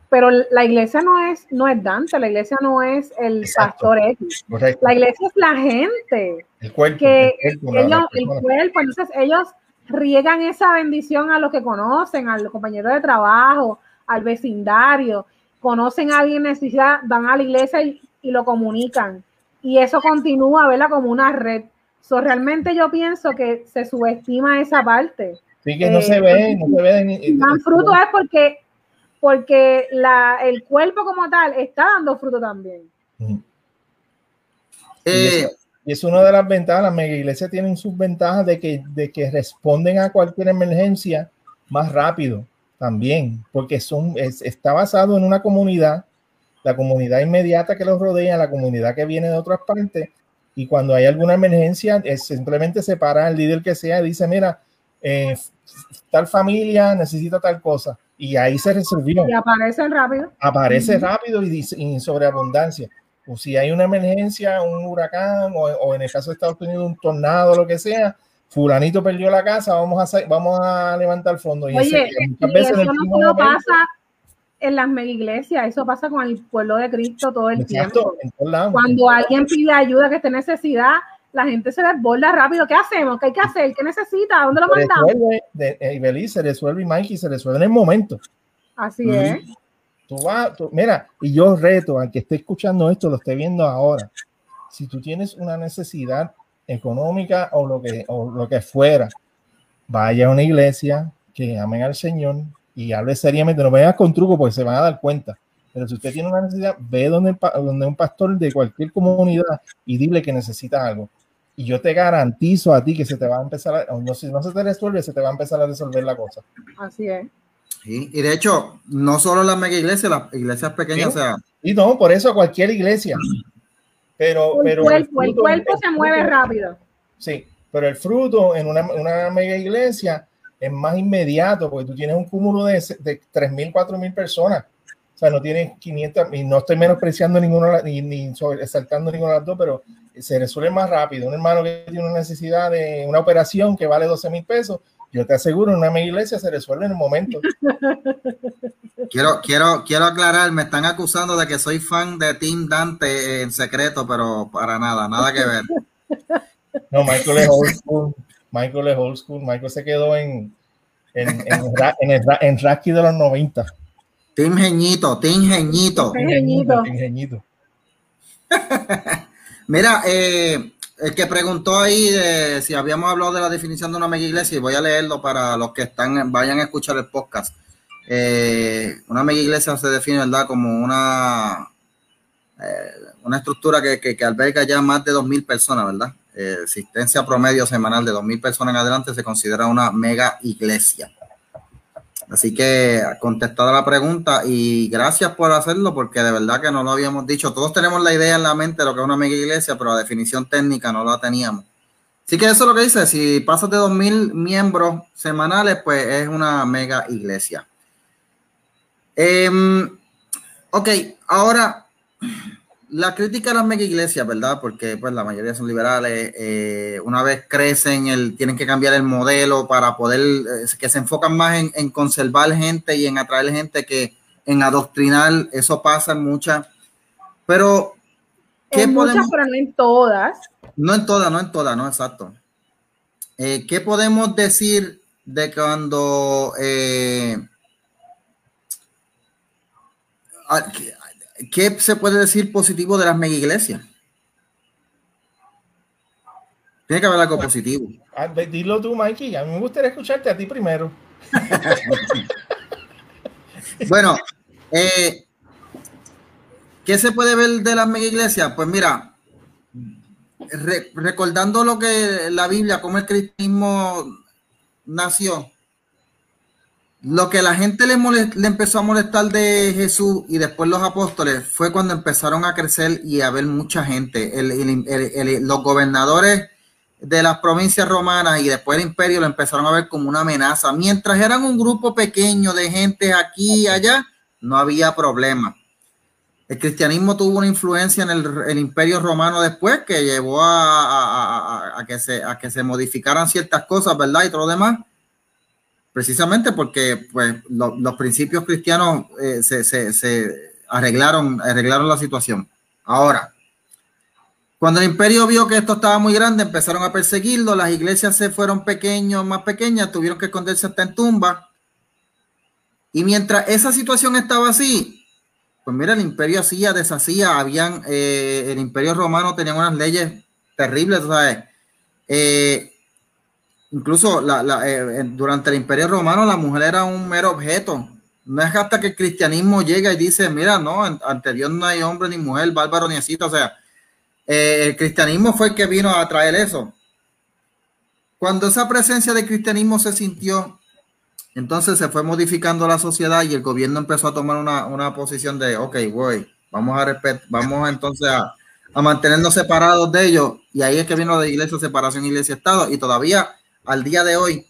Pero la iglesia no es, no es Dante, la iglesia no es el Exacto. pastor X. Correcto. La iglesia es la gente, El cuerpo. que el cuerpo, la- la ellos, el persona. cuerpo, entonces ellos riegan esa bendición a los que conocen, a los compañeros de trabajo, al vecindario, conocen a alguien en necesidad, van a la iglesia y, y lo comunican. Y eso continúa, ¿verdad? Como una red. So, realmente yo pienso que se subestima esa parte. Sí, que no eh, se ve, no se ve. dan fruto es porque, porque la, el cuerpo como tal está dando fruto también. Eh, Y es una de las ventajas, las mega iglesias tienen sus ventajas de que, de que responden a cualquier emergencia más rápido. También, porque son, está basado en una comunidad, la comunidad inmediata que los rodea, la comunidad que viene de otras partes, y cuando hay alguna emergencia, es simplemente se para el líder que sea y dice, mira, eh, tal familia necesita tal cosa, y ahí se resolvió. Y aparecen rápido. Aparece rápido y, y sobreabundancia. O si hay una emergencia, un huracán, o, o, en el caso de Estados Unidos, un tornado, lo que sea, fulanito perdió la casa, vamos a, vamos a levantar fondos. Y Oye, muchas veces eso no solo pasa en las mega iglesias, eso pasa con el pueblo de Cristo todo el Exacto, tiempo. Cuando alguien pide ayuda que esté necesidad, la gente se desborda rápido. ¿Qué hacemos? ¿Qué hay que hacer? ¿Qué necesita? ¿Dónde lo mandamos? Resuelve, de, eh, se resuelve y Mikey se resuelve en el momento. Así es. Tú vas, mira, y yo reto al que esté escuchando esto, lo esté viendo ahora. Si tú tienes una necesidad económica o lo que, o lo que fuera, vaya a una iglesia que amen al Señor y hable seriamente. No vengas con truco porque se van a dar cuenta. Pero si usted tiene una necesidad, ve donde, donde un pastor de cualquier comunidad y dile que necesita algo. Y yo te garantizo a ti que se te va a empezar a, no, si no se te resuelve, se te va a empezar a resolver la cosa. Así es. y de hecho, no solo las mega iglesias, las iglesias pequeñas, o sea. Y no, por eso cualquier iglesia. Pero, el pero cuerpo, el, cuerpo se mueve rápido. Sí, pero el fruto en una, una, mega iglesia es más inmediato porque tú tienes un cúmulo de, de 3.000, 4.000 personas. O sea, no tienes 500, y no estoy menospreciando ninguno, ni, ni exaltando ninguno de las dos, pero se resuelve más rápido. Un hermano que tiene una necesidad de una operación que vale 12 mil pesos, yo te aseguro, en una mega iglesia se resuelve en el momento. [laughs] Quiero, quiero, quiero aclarar, me están acusando de que soy fan de Tim Dante en secreto, pero para nada, nada que ver. No, Michael es old school. Michael es old school. Michael se quedó en, en, en, en, el, en Rocky de los 90. Tim Geñito, Tim Geñito. Tim Geñito. Tim Geñito. [laughs] Mira, eh, el que preguntó ahí de si habíamos hablado de la definición de una mega iglesia, y voy a leerlo para los que están vayan a escuchar el podcast. Eh, una mega iglesia se define, ¿verdad?, como una, eh, una estructura que, que, alberga ya más de 2.000 personas, ¿verdad? Eh, existencia promedio semanal de 2.000 personas en adelante se considera una mega iglesia. Así que contestada la pregunta y gracias por hacerlo porque de verdad que no lo habíamos dicho. Todos tenemos la idea en la mente de lo que es una mega iglesia, pero la definición técnica no la teníamos. Así que eso es lo que dice, si pasas de 2.000 miembros semanales, pues es una mega iglesia. Eh, ok, ahora la crítica a las mega iglesias, ¿verdad? Porque pues la mayoría son liberales. Eh, una vez crecen, el, tienen que cambiar el modelo para poder, eh, que se enfocan más en, en, conservar gente y en atraer gente que en adoctrinar. Eso pasa en muchas. Pero, ¿qué en podemos? Muchas, pero no en todas. No en todas, no en todas, no, exacto. Eh, ¿Qué podemos decir de cuando eh, ¿qué se puede decir positivo de las mega iglesias? Tiene que haber algo positivo. Ah, dilo tú, Mikey. A mí me gustaría escucharte a ti primero. [laughs] bueno, eh, ¿qué se puede ver de las mega iglesias? Pues mira, recordando lo que la Biblia, cómo el cristianismo nació, lo que la gente le, empezó a molestar de Jesús y después los apóstoles fue cuando empezaron a crecer y a ver mucha gente. Los gobernadores de las provincias romanas y después el imperio lo empezaron a ver como una amenaza. Mientras eran un grupo pequeño de gente aquí y allá, no había problema. El cristianismo tuvo una influencia en el, imperio romano después que llevó a, que se, a que se modificaran ciertas cosas, ¿verdad? Y todo lo demás precisamente porque pues, lo, los principios cristianos eh, se, arreglaron, arreglaron la situación. Ahora, cuando el imperio vio que esto estaba muy grande, empezaron a perseguirlo, las iglesias se fueron pequeños, más pequeñas, tuvieron que esconderse hasta en tumba. Y mientras esa situación estaba así, pues mira, el imperio hacía, deshacía, habían, eh, el imperio romano tenía unas leyes terribles, ¿sabes? Eh, Incluso la, eh, durante el Imperio Romano la mujer era un mero objeto. No es hasta que el cristianismo llega y dice, mira, no, ante Dios no hay hombre ni mujer, bárbaro ni así. O sea, eh, el cristianismo fue el que vino a traer eso. Cuando esa presencia del cristianismo se sintió Entonces se fue modificando la sociedad y el gobierno empezó a tomar una, una posición de, ok, voy, vamos a respetar, vamos entonces a, a, mantenernos separados de ellos. Y ahí es que vino de iglesia, separación iglesia-estado. Y todavía al día de hoy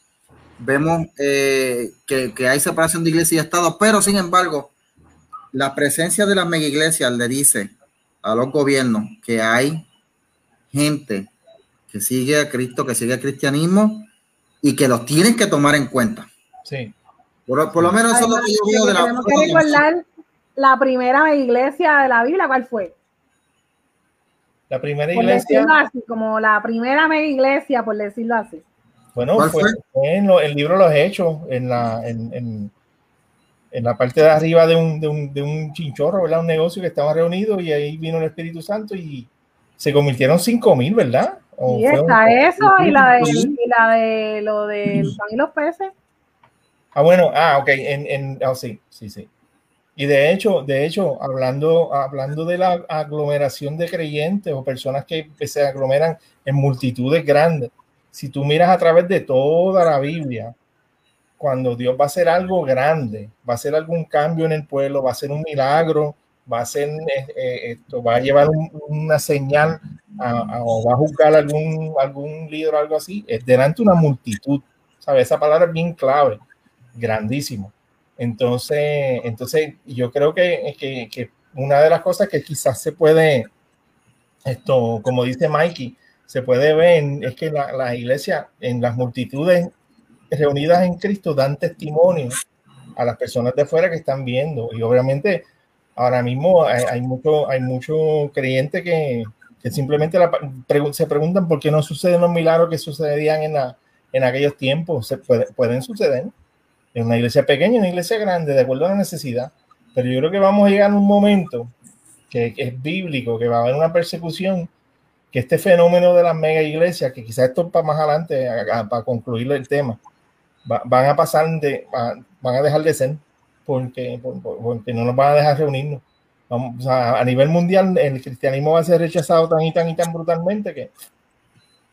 vemos eh, que, que, hay separación de iglesia y estado, pero sin embargo, la presencia de las mega iglesias le dice a los gobiernos que hay gente que sigue a Cristo, que sigue al cristianismo y que los tienen que tomar en cuenta. Sí. Por, por lo menos eso es lo que yo veo de la. Tenemos que recordar la primera iglesia de la Biblia, ¿cuál fue? La primera iglesia. Así, como la primera mega iglesia, por decirlo así. Bueno, fue, fue? fue en lo, el libro Los Hechos, en la, en, en, en, la parte de arriba de un, de un, de un chinchorro, ¿verdad? Un negocio que estaba reunido y ahí vino el Espíritu Santo y se convirtieron cinco mil, ¿verdad? Y está eso y la, de, y la de lo del pan y los peces. Ah, bueno, ah, ok, en, en oh, sí, sí, sí. Y de hecho, de hecho, hablando, hablando de la aglomeración de creyentes o personas que se aglomeran en multitudes grandes, si tú miras a través de toda la Biblia, cuando Dios va a hacer algo grande, va a hacer algún cambio en el pueblo, va a hacer un milagro, va a hacer eh, esto, va a llevar un, una señal a, a, o va a juzgar algún, algún líder o algo así, es delante de una multitud. ¿Sabes? Esa palabra es bien clave, grandísimo. Entonces, entonces yo creo que, que, que una de las cosas que quizás se puede, esto, como dice Mikey, se puede ver es que la, la, iglesia en las multitudes reunidas en Cristo dan testimonio a las personas de fuera que están viendo y obviamente ahora mismo hay, hay mucho hay mucho creyente que, que simplemente se preguntan por qué no suceden los milagros que sucedían en, en aquellos tiempos se puede, pueden suceder en una iglesia pequeña, en una iglesia grande, de acuerdo a la necesidad. Pero yo creo que vamos a llegar a un momento que es bíblico, que va a haber una persecución que este fenómeno de las mega iglesias, que quizás esto para más adelante, para concluir el tema, va, van a pasar de, a, van a dejar de ser, porque, porque no nos van a dejar reunirnos. Vamos, o sea, a nivel mundial, el cristianismo va a ser rechazado tan y tan y tan brutalmente que,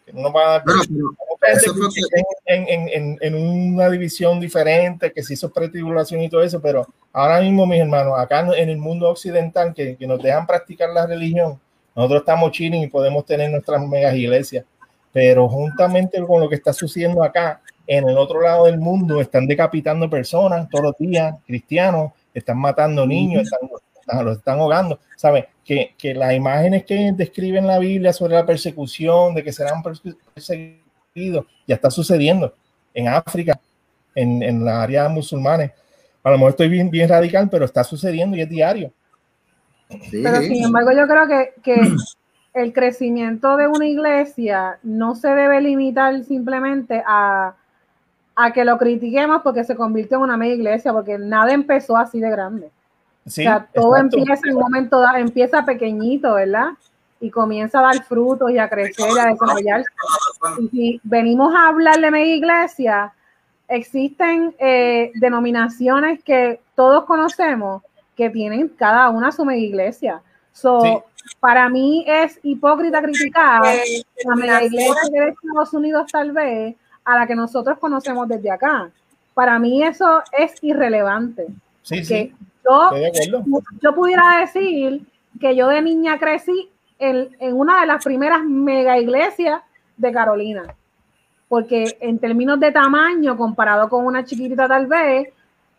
que no nos va a dar. Bueno, que... en, en, en, en, una división diferente, que se hizo pretribulación y todo eso, pero ahora mismo, mis hermanos, acá en el mundo occidental, que, que nos dejan practicar la religión, nosotros estamos chilling y podemos tener nuestras megas iglesias, pero juntamente con lo que está sucediendo acá, en el otro lado del mundo, están decapitando personas todos los días, cristianos, están matando niños, están, están, los están ahogando. ¿Sabes? Que, que las imágenes que describen la Biblia sobre la persecución, de que serán perseguidos, ya está sucediendo en África, en, en la área musulmanes. A lo mejor estoy bien, bien radical, pero está sucediendo y es diario. Sí. Pero sin embargo, yo creo que, que, el crecimiento de una iglesia no se debe limitar simplemente a, a, que lo critiquemos porque se convirtió en una media iglesia, porque nada empezó así de grande. Sí, o sea, todo exacto. empieza en un momento, empieza pequeñito, ¿verdad? Y comienza a dar frutos y a crecer y a desarrollarse. Y si venimos a hablar de media iglesia, existen eh, denominaciones que todos conocemos que tienen cada una su mega iglesia. So, sí. Para mí es hipócrita criticar eh, la mega iglesia de Estados Unidos tal vez a la que nosotros conocemos desde acá. Para mí eso es irrelevante. Sí, sí. Yo, yo pudiera decir que yo de niña crecí en, en una de las primeras mega iglesias de Carolina. Porque en términos de tamaño, comparado con una chiquitita tal vez,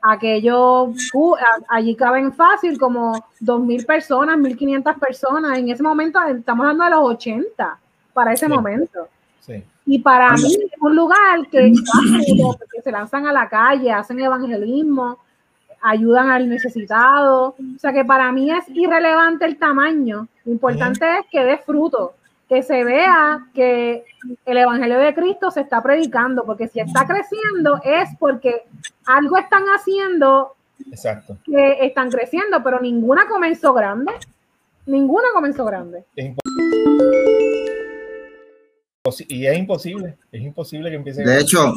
aquello, uh, allí caben fácil como 2.000 personas, 1.500 personas. En ese momento estamos hablando de los 80, para ese sí. momento. Sí. Y para mí es un lugar que, que se lanzan a la calle, hacen evangelismo, ayudan al necesitado. O sea que para mí es irrelevante el tamaño. Lo importante es que dé fruto que se vea que el Evangelio de Cristo se está predicando, porque si está creciendo es porque algo están haciendo Exacto. que están creciendo, pero ninguna comenzó grande. Ninguna comenzó grande. Es y es imposible, es imposible que empiece. De hecho,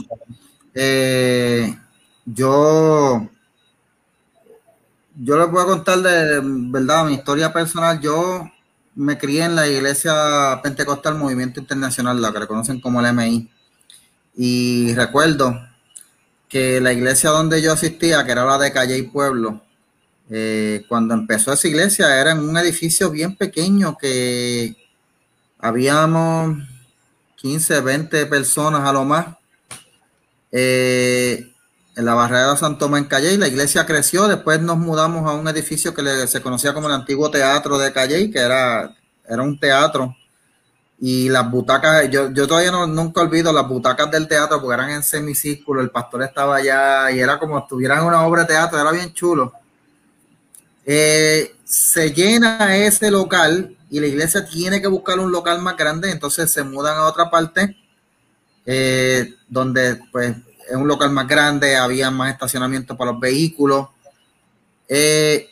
eh, yo yo les voy a contar de verdad mi historia personal. Yo me crié en la iglesia pentecostal Movimiento Internacional, la que reconocen como el MI. Y recuerdo que la iglesia donde yo asistía, que era la de Calle y Pueblo, eh, cuando empezó esa iglesia era en un edificio bien pequeño que habíamos 15, 20 personas a lo más. Eh, en la barrera de San Tomás en Calle, la iglesia creció, después nos mudamos a un edificio que se conocía como el antiguo teatro de Calle, que era, era un teatro y las butacas, yo, yo todavía no, nunca olvido las butacas del teatro porque eran en semicírculo, el pastor estaba allá y era como estuvieran una obra de teatro, era bien chulo. Eh, se llena ese local y la iglesia tiene que buscar un local más grande, entonces se mudan a otra parte eh, donde pues es un local más grande, había más estacionamiento para los vehículos. Eh,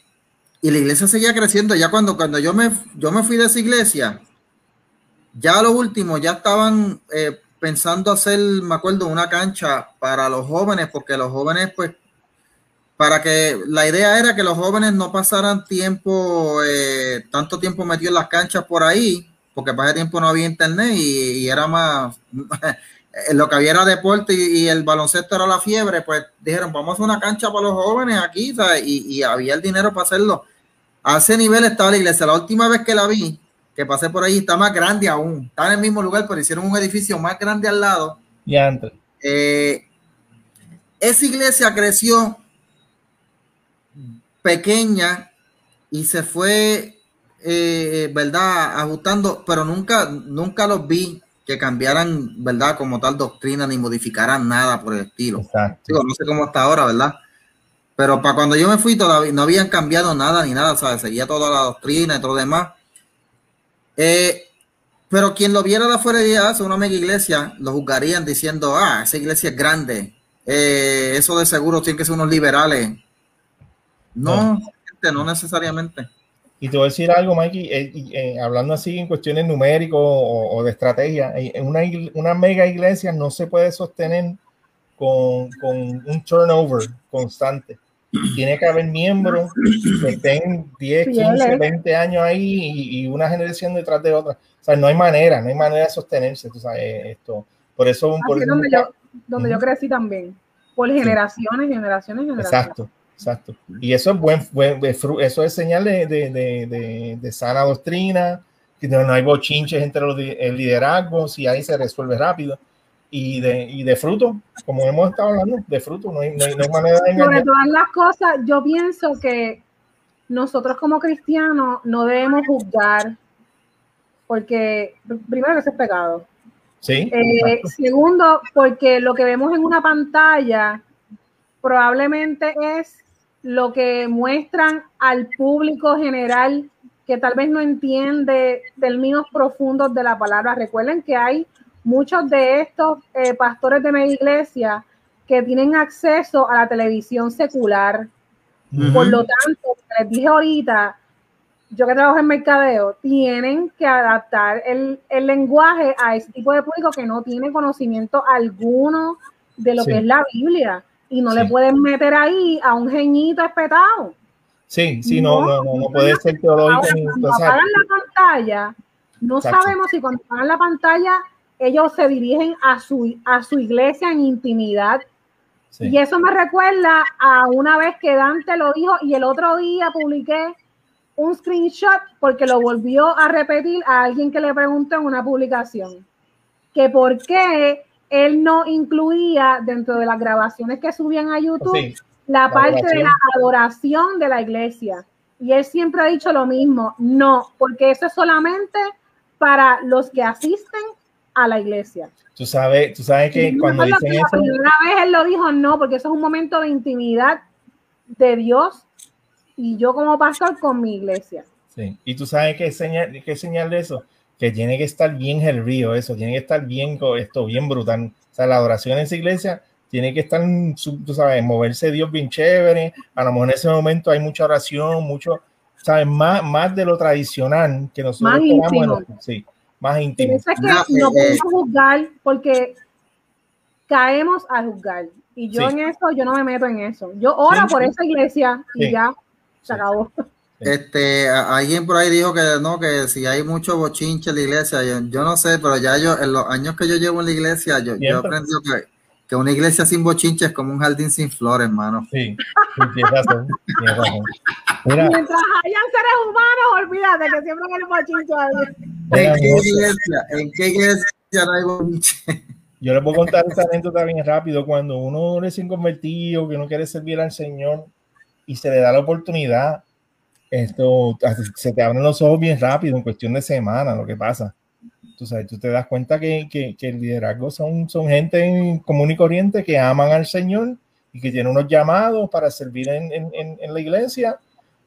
y la iglesia seguía creciendo. Ya cuando, cuando yo, me, yo me fui de esa iglesia, ya lo último, ya estaban eh, pensando hacer, me acuerdo, una cancha para los jóvenes, porque los jóvenes, pues, para que la idea era que los jóvenes no pasaran tiempo, eh, tanto tiempo metidos en las canchas por ahí, porque para ese tiempo no había internet y, era más, [laughs] lo que había era deporte y, el baloncesto era la fiebre, pues dijeron, vamos a hacer una cancha para los jóvenes aquí, Y, y había el dinero para hacerlo. A ese nivel estaba la iglesia. La última vez que la vi, que pasé por ahí, está más grande aún. Está en el mismo lugar, pero hicieron un edificio más grande al lado. Y antes. Eh, esa iglesia creció pequeña y se fue, eh, ¿verdad? Ajustando, pero nunca, nunca los vi que cambiaran, ¿verdad? Como tal doctrina ni modificaran nada por el estilo. no sé cómo está ahora, ¿verdad? Pero para cuando yo me fui todavía no habían cambiado nada ni nada, ¿sabes? Seguía toda la doctrina y todo lo demás. Eh, pero quien lo viera de afuera de una mega iglesia, lo juzgarían diciendo, ah, esa iglesia es grande. Eh, eso de seguro tiene que ser unos liberales. No, no, necesariamente. Y te voy a decir algo, Mikey, eh, hablando así en cuestiones numéricos o, de estrategia, una, una, mega iglesia no se puede sostener con, con un turnover constante tiene que haber miembros que estén 10, 15, 20 años ahí y, una generación detrás de otra. O sea, no hay manera, no hay manera de sostenerse, tú sabes, esto. Por eso... Por donde, yo, donde yo crecí también, por generaciones, generaciones, generaciones. Exacto, exacto. Y eso es buen, buen eso es señal de, de, de, de sana doctrina, que no, hay bochinches entre los liderazgos y ahí se resuelve rápido y de, y de fruto, como hemos estado hablando, de fruto, no hay, no hay, manera de engañar. Sobre todas las cosas, yo pienso que nosotros como cristianos no debemos juzgar, porque primero que eso es pecado. Sí. Eh, segundo, porque lo que vemos en una pantalla probablemente es lo que muestran al público general que tal vez no entiende términos profundos de la palabra. Recuerden que hay muchos de estos eh, pastores de mi iglesia que tienen acceso a la televisión secular. Por lo tanto, les dije ahorita, yo que trabajo en mercadeo, tienen que adaptar el, lenguaje a ese tipo de público que no tiene conocimiento alguno de lo que es la Biblia y no le pueden meter ahí a un geñito espetado. Sí, sí, no, no, no, puede ser teológico. cuando apagan la pantalla, no sabemos si cuando apagan la pantalla ellos se dirigen a su, a su iglesia en intimidad. Y eso me recuerda a una vez que Dante lo dijo y el otro día publiqué un screenshot porque lo volvió a repetir a alguien que le preguntó en una publicación, que por qué él no incluía dentro de las grabaciones que subían a YouTube la, parte de la adoración de la iglesia. Y él siempre ha dicho lo mismo, no, porque eso es solamente para los que asisten a la iglesia. Tú sabes, tú sabes que cuando dicen eso... Una vez él lo dijo, no, porque eso es un momento de intimidad de Dios y yo como pastor con mi iglesia. Sí, y tú sabes qué señal, qué señal de eso, que tiene que estar bien el río, eso, tiene que estar bien, esto, bien brutal. O sea, la adoración en esa iglesia tiene que estar, tú sabes, moverse Dios bien chévere. A lo mejor en ese momento hay mucha oración, mucho, sabes, más, más de lo tradicional que nosotros más sí, más íntimo. Es que no, eh, podemos eh. juzgar porque caemos a juzgar. Y yo en eso, yo no me meto en eso. Yo oro por esa iglesia y ya se acabó. Este, alguien por ahí dijo que no, que si hay mucho bochinche en la iglesia, yo, no sé, pero ya yo, en los años que yo llevo en la iglesia, yo, yo aprendí que, que una iglesia sin bochinche es como un jardín sin flores, hermano. Sí, tienes razón, tienes razón. Mira, Mientras hayan seres humanos, olvídate que siempre hay un bochinche. ¿En qué iglesia? ¿En qué iglesia no hay bochinche? Yo les puedo contar esta anécdota bien rápido. Cuando uno es inconvertido, que no quiere servir al Señor y se le da la oportunidad, esto se te abren los ojos bien rápido, en cuestión de semana, lo que pasa. Tú, sabes, tú te das cuenta que, que, que, el liderazgo son, son gente común y corriente que aman al Señor y que tienen unos llamados para servir en, en, en la iglesia.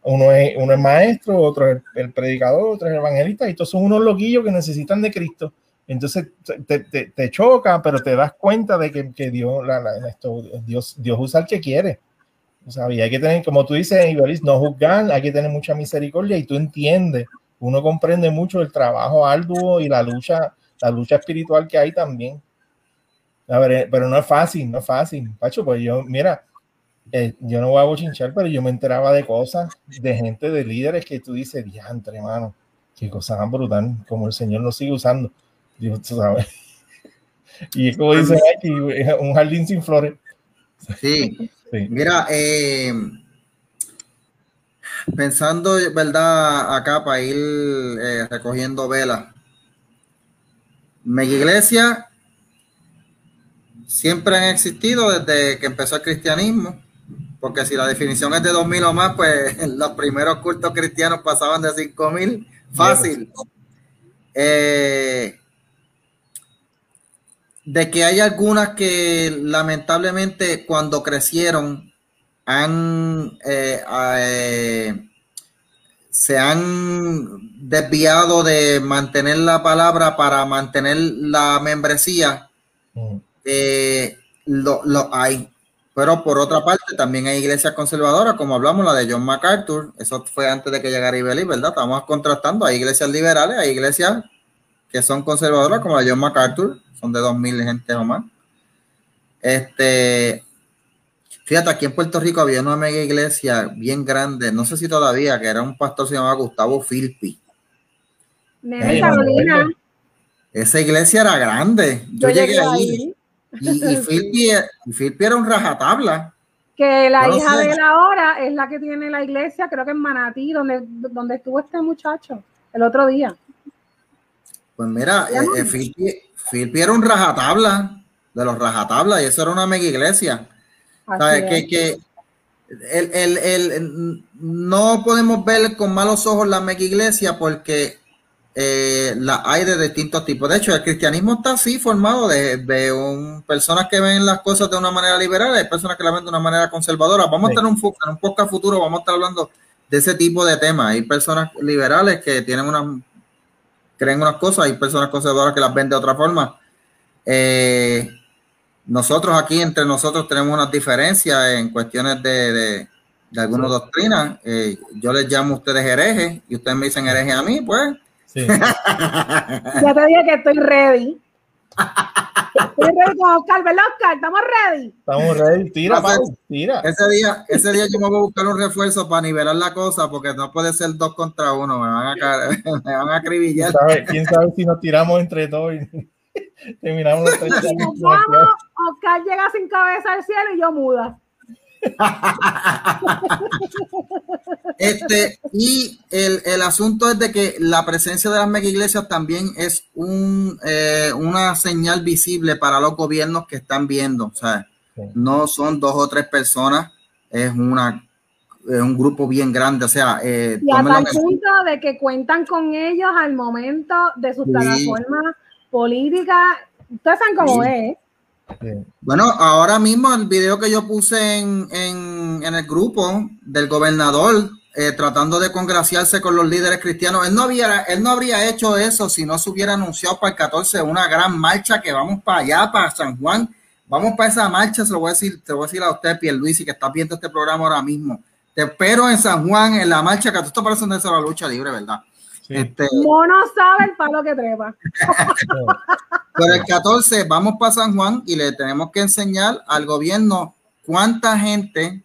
Uno es, uno es maestro, otro es el predicador, otro es el evangelista, y todos son unos loquillos que necesitan de Cristo entonces te, te, te, choca, pero te das cuenta de que, que Dios, la, la, esto, Dios, Dios usa al que quiere. O sea, hay que tener, como tú dices, no juzgar, hay que tener mucha misericordia y tú entiendes, uno comprende mucho el trabajo arduo y la lucha, la lucha espiritual que hay también. A ver, eh, pero no es fácil, no es fácil. Pacho, pues yo, mira, eh, yo no voy a bochinchar, pero yo me enteraba de cosas, de gente, de líderes que tú dices, diantre, hermano, qué cosa tan brutal, como el Señor nos sigue usando. Dios, tú sabes. [laughs] Y es como dice aquí, un jardín sin flores. Sí. Sí. Mira, eh, pensando, ¿verdad? Acá para ir eh, recogiendo velas. Mega Iglesia siempre han existido desde que empezó el cristianismo, porque si la definición es de 2000 o más, pues [laughs] los primeros cultos cristianos pasaban de 5000, fácil. Eh, de que hay algunas que lamentablemente cuando crecieron han eh, eh, se han desviado de mantener la palabra para mantener la membresía. Mm. Eh, lo, hay. Pero por otra parte, también hay iglesias conservadoras, como hablamos, la de John MacArthur. Eso fue antes de que llegara Ibeli, ¿verdad? Estamos contrastando. Hay iglesias liberales, hay iglesias que son conservadoras, como la John MacArthur son de 2.000 gente o más. Este, fíjate, aquí en Puerto Rico había una mega iglesia bien grande, no sé si todavía, que era un pastor se llamaba Gustavo Filpi. Carolina. Esa iglesia era grande. Yo, llegué, ahí. Y, [laughs] y, Filpi, era un rajatabla. Que la hija de él ahora es la que tiene la iglesia, creo que en Manatí, donde, donde estuvo este muchacho el otro día. Pues mira, eh, eh, Filpi era un rajatabla, de los rajatablas, y eso era una mega iglesia. Que, que el, el, el, no podemos ver con malos ojos la mega iglesia porque eh, la hay de distintos tipos. De hecho, el cristianismo está así formado de, de un, personas que ven las cosas de una manera liberal, hay personas que la ven de una manera conservadora. Vamos a tener un, en un podcast futuro, vamos a estar hablando de ese tipo de temas. Hay personas liberales que tienen unas creen unas cosas, hay personas conservadoras que las ven de otra forma. Eh, nosotros aquí entre nosotros tenemos unas diferencias en cuestiones de, de, de algunas doctrinas. Eh, yo les llamo a ustedes herejes y ustedes me dicen hereje a mí, pues. [laughs] ya te dije que estoy ready. Estoy ready con Oscar, ¿verdad, Oscar? ¿Estamos ready? Estamos ready. Tira, tira. Ese día, ese día yo me voy a buscar un refuerzo para nivelar la cosa porque no puede ser dos contra uno. Me van a, [laughs] me van a acribillar. ¿Quién sabe, ¿Quién sabe si nos tiramos entre todos y [laughs] terminamos los tres Vamos, Oscar llega sin cabeza al cielo y yo muda. Este, y el, el, asunto es de que la presencia de las mega iglesias también es un, eh, una señal visible para los gobiernos que están viendo. O sea, no son dos o tres personas, es una es un grupo bien grande. O sea, eh, y hasta el punto de que cuentan con ellos al momento de su plataforma política. Ustedes saben cómo es. Bueno, ahora mismo el video que yo puse en, el grupo del gobernador eh, tratando de congraciarse con los líderes cristianos, él no, había, él no habría hecho eso si no se hubiera anunciado para el 14 una gran marcha que vamos para allá, para San Juan. Vamos para esa marcha, se lo voy a decir, te voy a decir a usted, y que está viendo este programa ahora mismo. Te espero en San Juan, en la marcha, que tú estás parece de la lucha libre, ¿verdad? Este, Mono sabe el palo que trepa. [laughs] Pero el 14 vamos para San Juan y le tenemos que enseñar al gobierno cuánta gente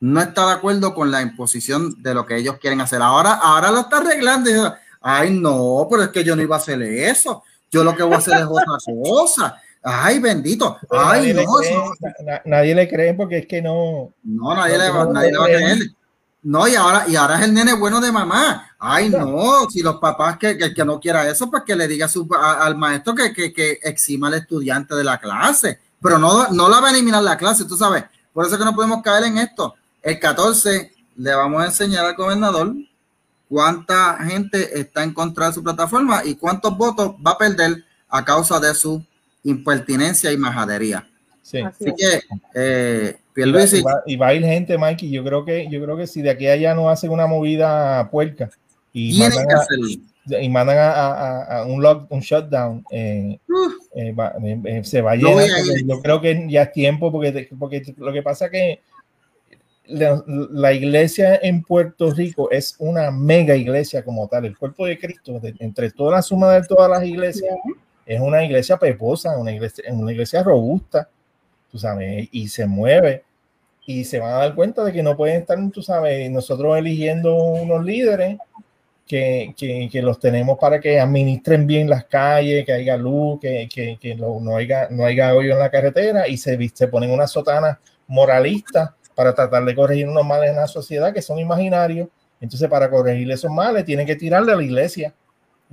no está de acuerdo con la imposición de lo que ellos quieren hacer. Ahora, ahora lo está arreglando. Y ay, no, pero es que yo no iba a hacer eso. Yo lo que voy a hacer es otra cosa. Ay, bendito. Ay, nadie, no. le cree, nadie le cree porque es que no. No, nadie, le, va, nadie le va a creer. No, y ahora, y ahora es el nene bueno de mamá. Ay, no, si los papás que, que, que no quiera eso, pues que le diga su, a, al maestro que, que, que, exima al estudiante de la clase. Pero no, no la va a eliminar la clase, tú sabes. Por eso que no podemos caer en esto. El 14 le vamos a enseñar al gobernador cuánta gente está en contra de su plataforma y cuántos votos va a perder a causa de su impertinencia y majadería. Sí. Así, Así que, eh, y va, y, va, y va, a ir gente, Mikey. Yo creo que, yo creo que si de aquí a allá no hacen una movida puerca y mandan a, y mandan a, a, a, un lock, un shutdown, eh, uh, eh, va, eh, se va a llenar. Yo creo que ya es tiempo porque, porque lo que pasa que la, la, iglesia en Puerto Rico es una mega iglesia como tal. El cuerpo de Cristo, de, entre toda la suma de todas las iglesias, es una iglesia peposa, una iglesia, una iglesia robusta, tú sabes, y se mueve. Y se van a dar cuenta de que no pueden estar, tú sabes, nosotros eligiendo unos líderes que, que, que los tenemos para que administren bien las calles, que haya luz, que, que, que no, no, haya, no haya hoyo en la carretera y se, se ponen unas sotanas moralistas para tratar de corregir unos males en la sociedad que son imaginarios. Entonces, para corregir esos males, tienen que tirarle a la iglesia.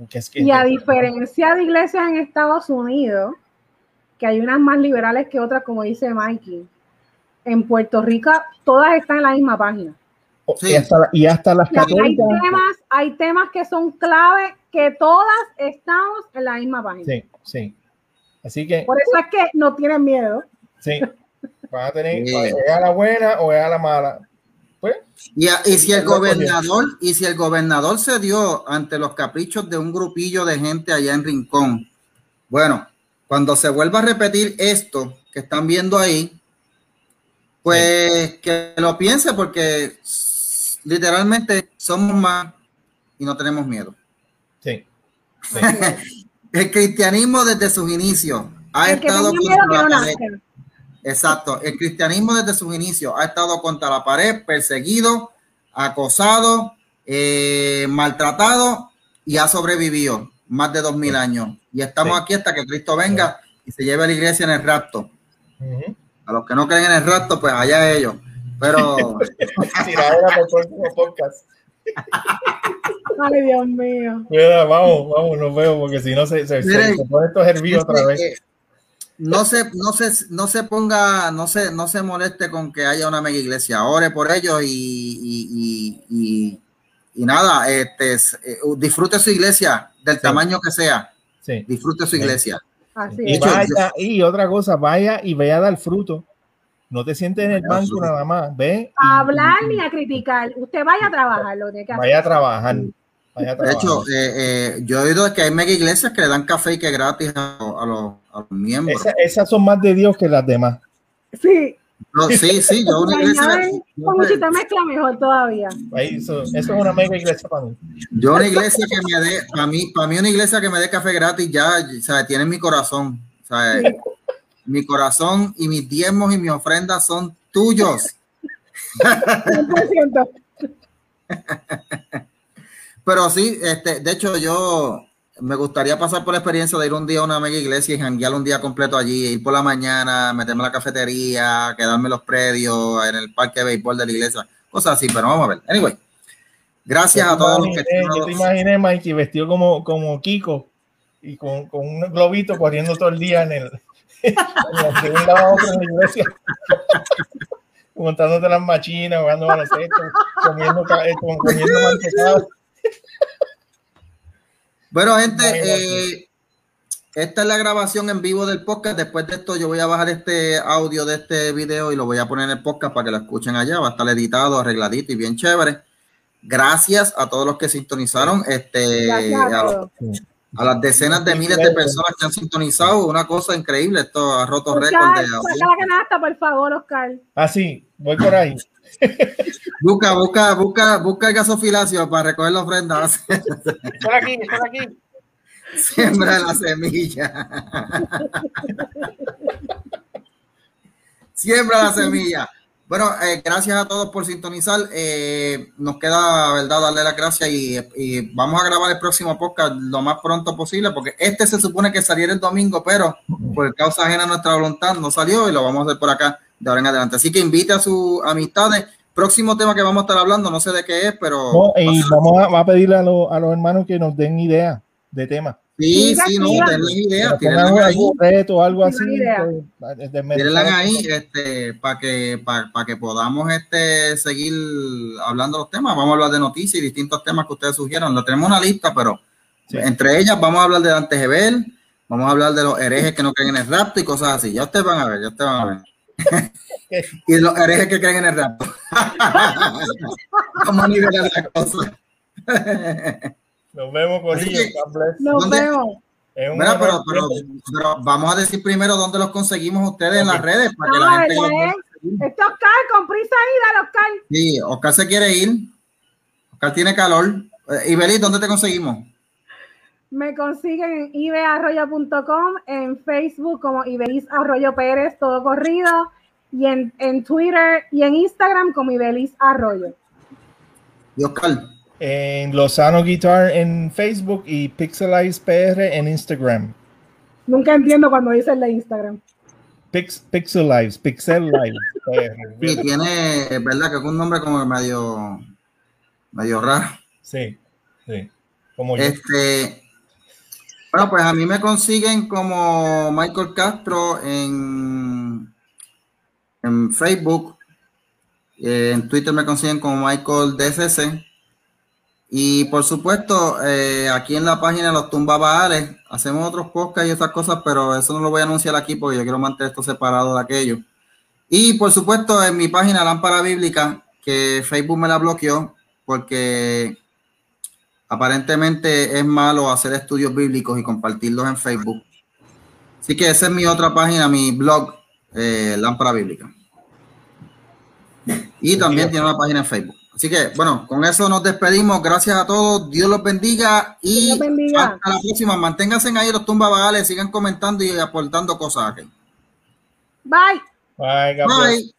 Que es que, y a diferencia de iglesias en Estados Unidos, que hay unas más liberales que otras, como dice Mikey, en Puerto Rico todas están en la misma página. Sí. Y, hasta, y hasta las católicas. Hay temas, hay temas que son clave que todas estamos en la misma página. Sí, sí. Así que. Por eso es que no tienen miedo. Sí. Van a tener, o es a la buena o es a la mala. Pues, y, a, y si el gobernador, y si el gobernador se dio ante los caprichos de un grupillo de gente allá en Rincón, bueno, cuando se vuelva a repetir esto que están viendo ahí, pues sí. que lo piense porque literalmente somos más y no tenemos miedo. Sí. sí. [laughs] el cristianismo desde sus inicios ha el estado contra la pared. Exacto, el cristianismo desde sus inicios ha estado contra la pared, perseguido, acosado, eh, maltratado y ha sobrevivido más de dos mil años. Y estamos sí. aquí hasta que Cristo venga y se lleve a la iglesia en el rapto. Uh -huh. A los que no creen en el rapto, pues allá ellos. Pero. [laughs] Ay, Dios mío. Mira, vamos, vamos, nos vemos, porque si no se, se, Miren, se, se pone esto hervido otra vez. Que no se, no se, no se ponga, no se, no se moleste con que haya una mega iglesia. Ore por ellos y, y, y, y, y nada, este, eh, disfrute su iglesia del sí. tamaño que sea. Sí. Disfrute su iglesia. Así y, vaya, y otra cosa, vaya y vaya a dar fruto. No te sientes en el banco nada más, ve. A hablar ni a criticar. Usted vaya a trabajar, lo que Vaya a trabajar. Vaya a trabajar. De hecho, eh, eh, yo he oído que hay mega iglesias que le dan café y que gratis a, a, los, a los, miembros. Esa, esas son más de Dios que las demás. Sí. No, sí, sí, yo una iglesia. Con muchita mezcla mejor todavía. Ahí, eso, eso, es una mega iglesia para mí. Yo una iglesia que me dé, para mí, para mí una iglesia que me dé café gratis ya, o sea, tiene mi corazón. O sea, mi corazón y mis diezmos y mis ofrendas son tuyos. 100%. [laughs] Pero sí, este, de hecho yo me gustaría pasar por la experiencia de ir un día a una mega iglesia y janguear un día completo allí, ir por la mañana, meterme a la cafetería, quedarme en los predios, en el parque de béisbol de la iglesia, cosas así, pero vamos a ver. Anyway, gracias a todos imaginé, los que... Yo te imaginé, Mikey, vestido como, como Kiko y con, con un globito corriendo todo el día en el... [laughs] de un lado a otro en la iglesia. [laughs] montándote las machinas, jugando baloncesto, comiendo, eh, comiendo mantecado. Bueno, gente, eh, esta es la grabación en vivo del podcast. Después de esto, yo voy a bajar este audio de este video y lo voy a poner en el podcast para que lo escuchen allá. Va a estar editado, arregladito y bien chévere. Gracias a todos los que sintonizaron. Este, a, los, a, las decenas de miles de personas que han sintonizado. Una cosa increíble. Esto ha roto récord de. Saca la canasta, por favor, Oscar. Ah, sí, voy por ahí. Busca, busca, busca, busca el gasofilacio para recoger la ofrenda. [laughs] Por aquí, por aquí. Siembra la semilla. Siembra la semilla. Bueno, eh, gracias a todos por sintonizar. Eh, nos queda, verdad, darle las gracias y, y, vamos a grabar el próximo podcast lo más pronto posible, porque este se supone que saliera el domingo, pero por causa ajena a nuestra voluntad no salió y lo vamos a hacer por acá de ahora en adelante. Así que invite a sus amistades. Próximo tema que vamos a estar hablando, no sé de qué es, pero... No, y vamos a, a pedirle a, lo, a los hermanos que nos den ideas de temas. Sí, sí, no, denle ideas, tírenla ahí. Reto, algo así. Pues, tírenla ahí, este, para que, para, para que podamos este, seguir hablando de los temas. Vamos a hablar de noticias y distintos temas que ustedes sugieran. Lo tenemos una lista, pero sí. entre ellas vamos a hablar de Dante Gebel, vamos a hablar de los herejes que no creen en el rapto y cosas así. Ya ustedes van a ver, ya ustedes van a ver. [laughs] y los herejes que creen en el rapto. [laughs] Vamos a nivelar la cosa. Nos vemos, Corillo. Nos vemos. Mira, pero, pero, pero, vamos a decir primero dónde los conseguimos ustedes okay. en las redes para que ah, la gente. Este Oscar, con prisa ir al Oscar. Sí, Oscar se quiere ir. Oscar tiene calor. Eh, Ibeli, ¿dónde te conseguimos? Me consiguen en ibearroyo.com, en Facebook como Ibelis Arroyo Pérez, todo corrido, y en, en Twitter y en Instagram como Ibelis Arroyo. ¿Y Oscar? En Lozano Guitar en Facebook y Pixelize PR en Instagram. Nunca entiendo cuando dicen la Instagram. Pix, Pixelize, Pixelize. [laughs] sí, tiene, es verdad que es un nombre como medio, medio raro. Sí, sí. Como este, bueno, pues a mí me consiguen como Michael Castro en, en Facebook. En Twitter me consiguen como Michael DCC. Y por supuesto, eh, aquí en la página de los Tumba Baales hacemos otros podcasts y otras cosas, pero eso no lo voy a anunciar aquí porque yo quiero mantener esto separado de aquello. Y por supuesto, en mi página Lámpara Bíblica, que Facebook me la bloqueó porque aparentemente es malo hacer estudios bíblicos y compartirlos en Facebook. Así que esa es mi otra página, mi blog, eh, Lámpara Bíblica. Y también tiene una página en Facebook. Así que, bueno, con eso nos despedimos. Gracias a todos. Dios los bendiga. Y los bendiga. hasta la próxima. Manténganse ahí los tumbabagales. Sigan comentando y aportando cosas aquí. Bye. Bye. Bye.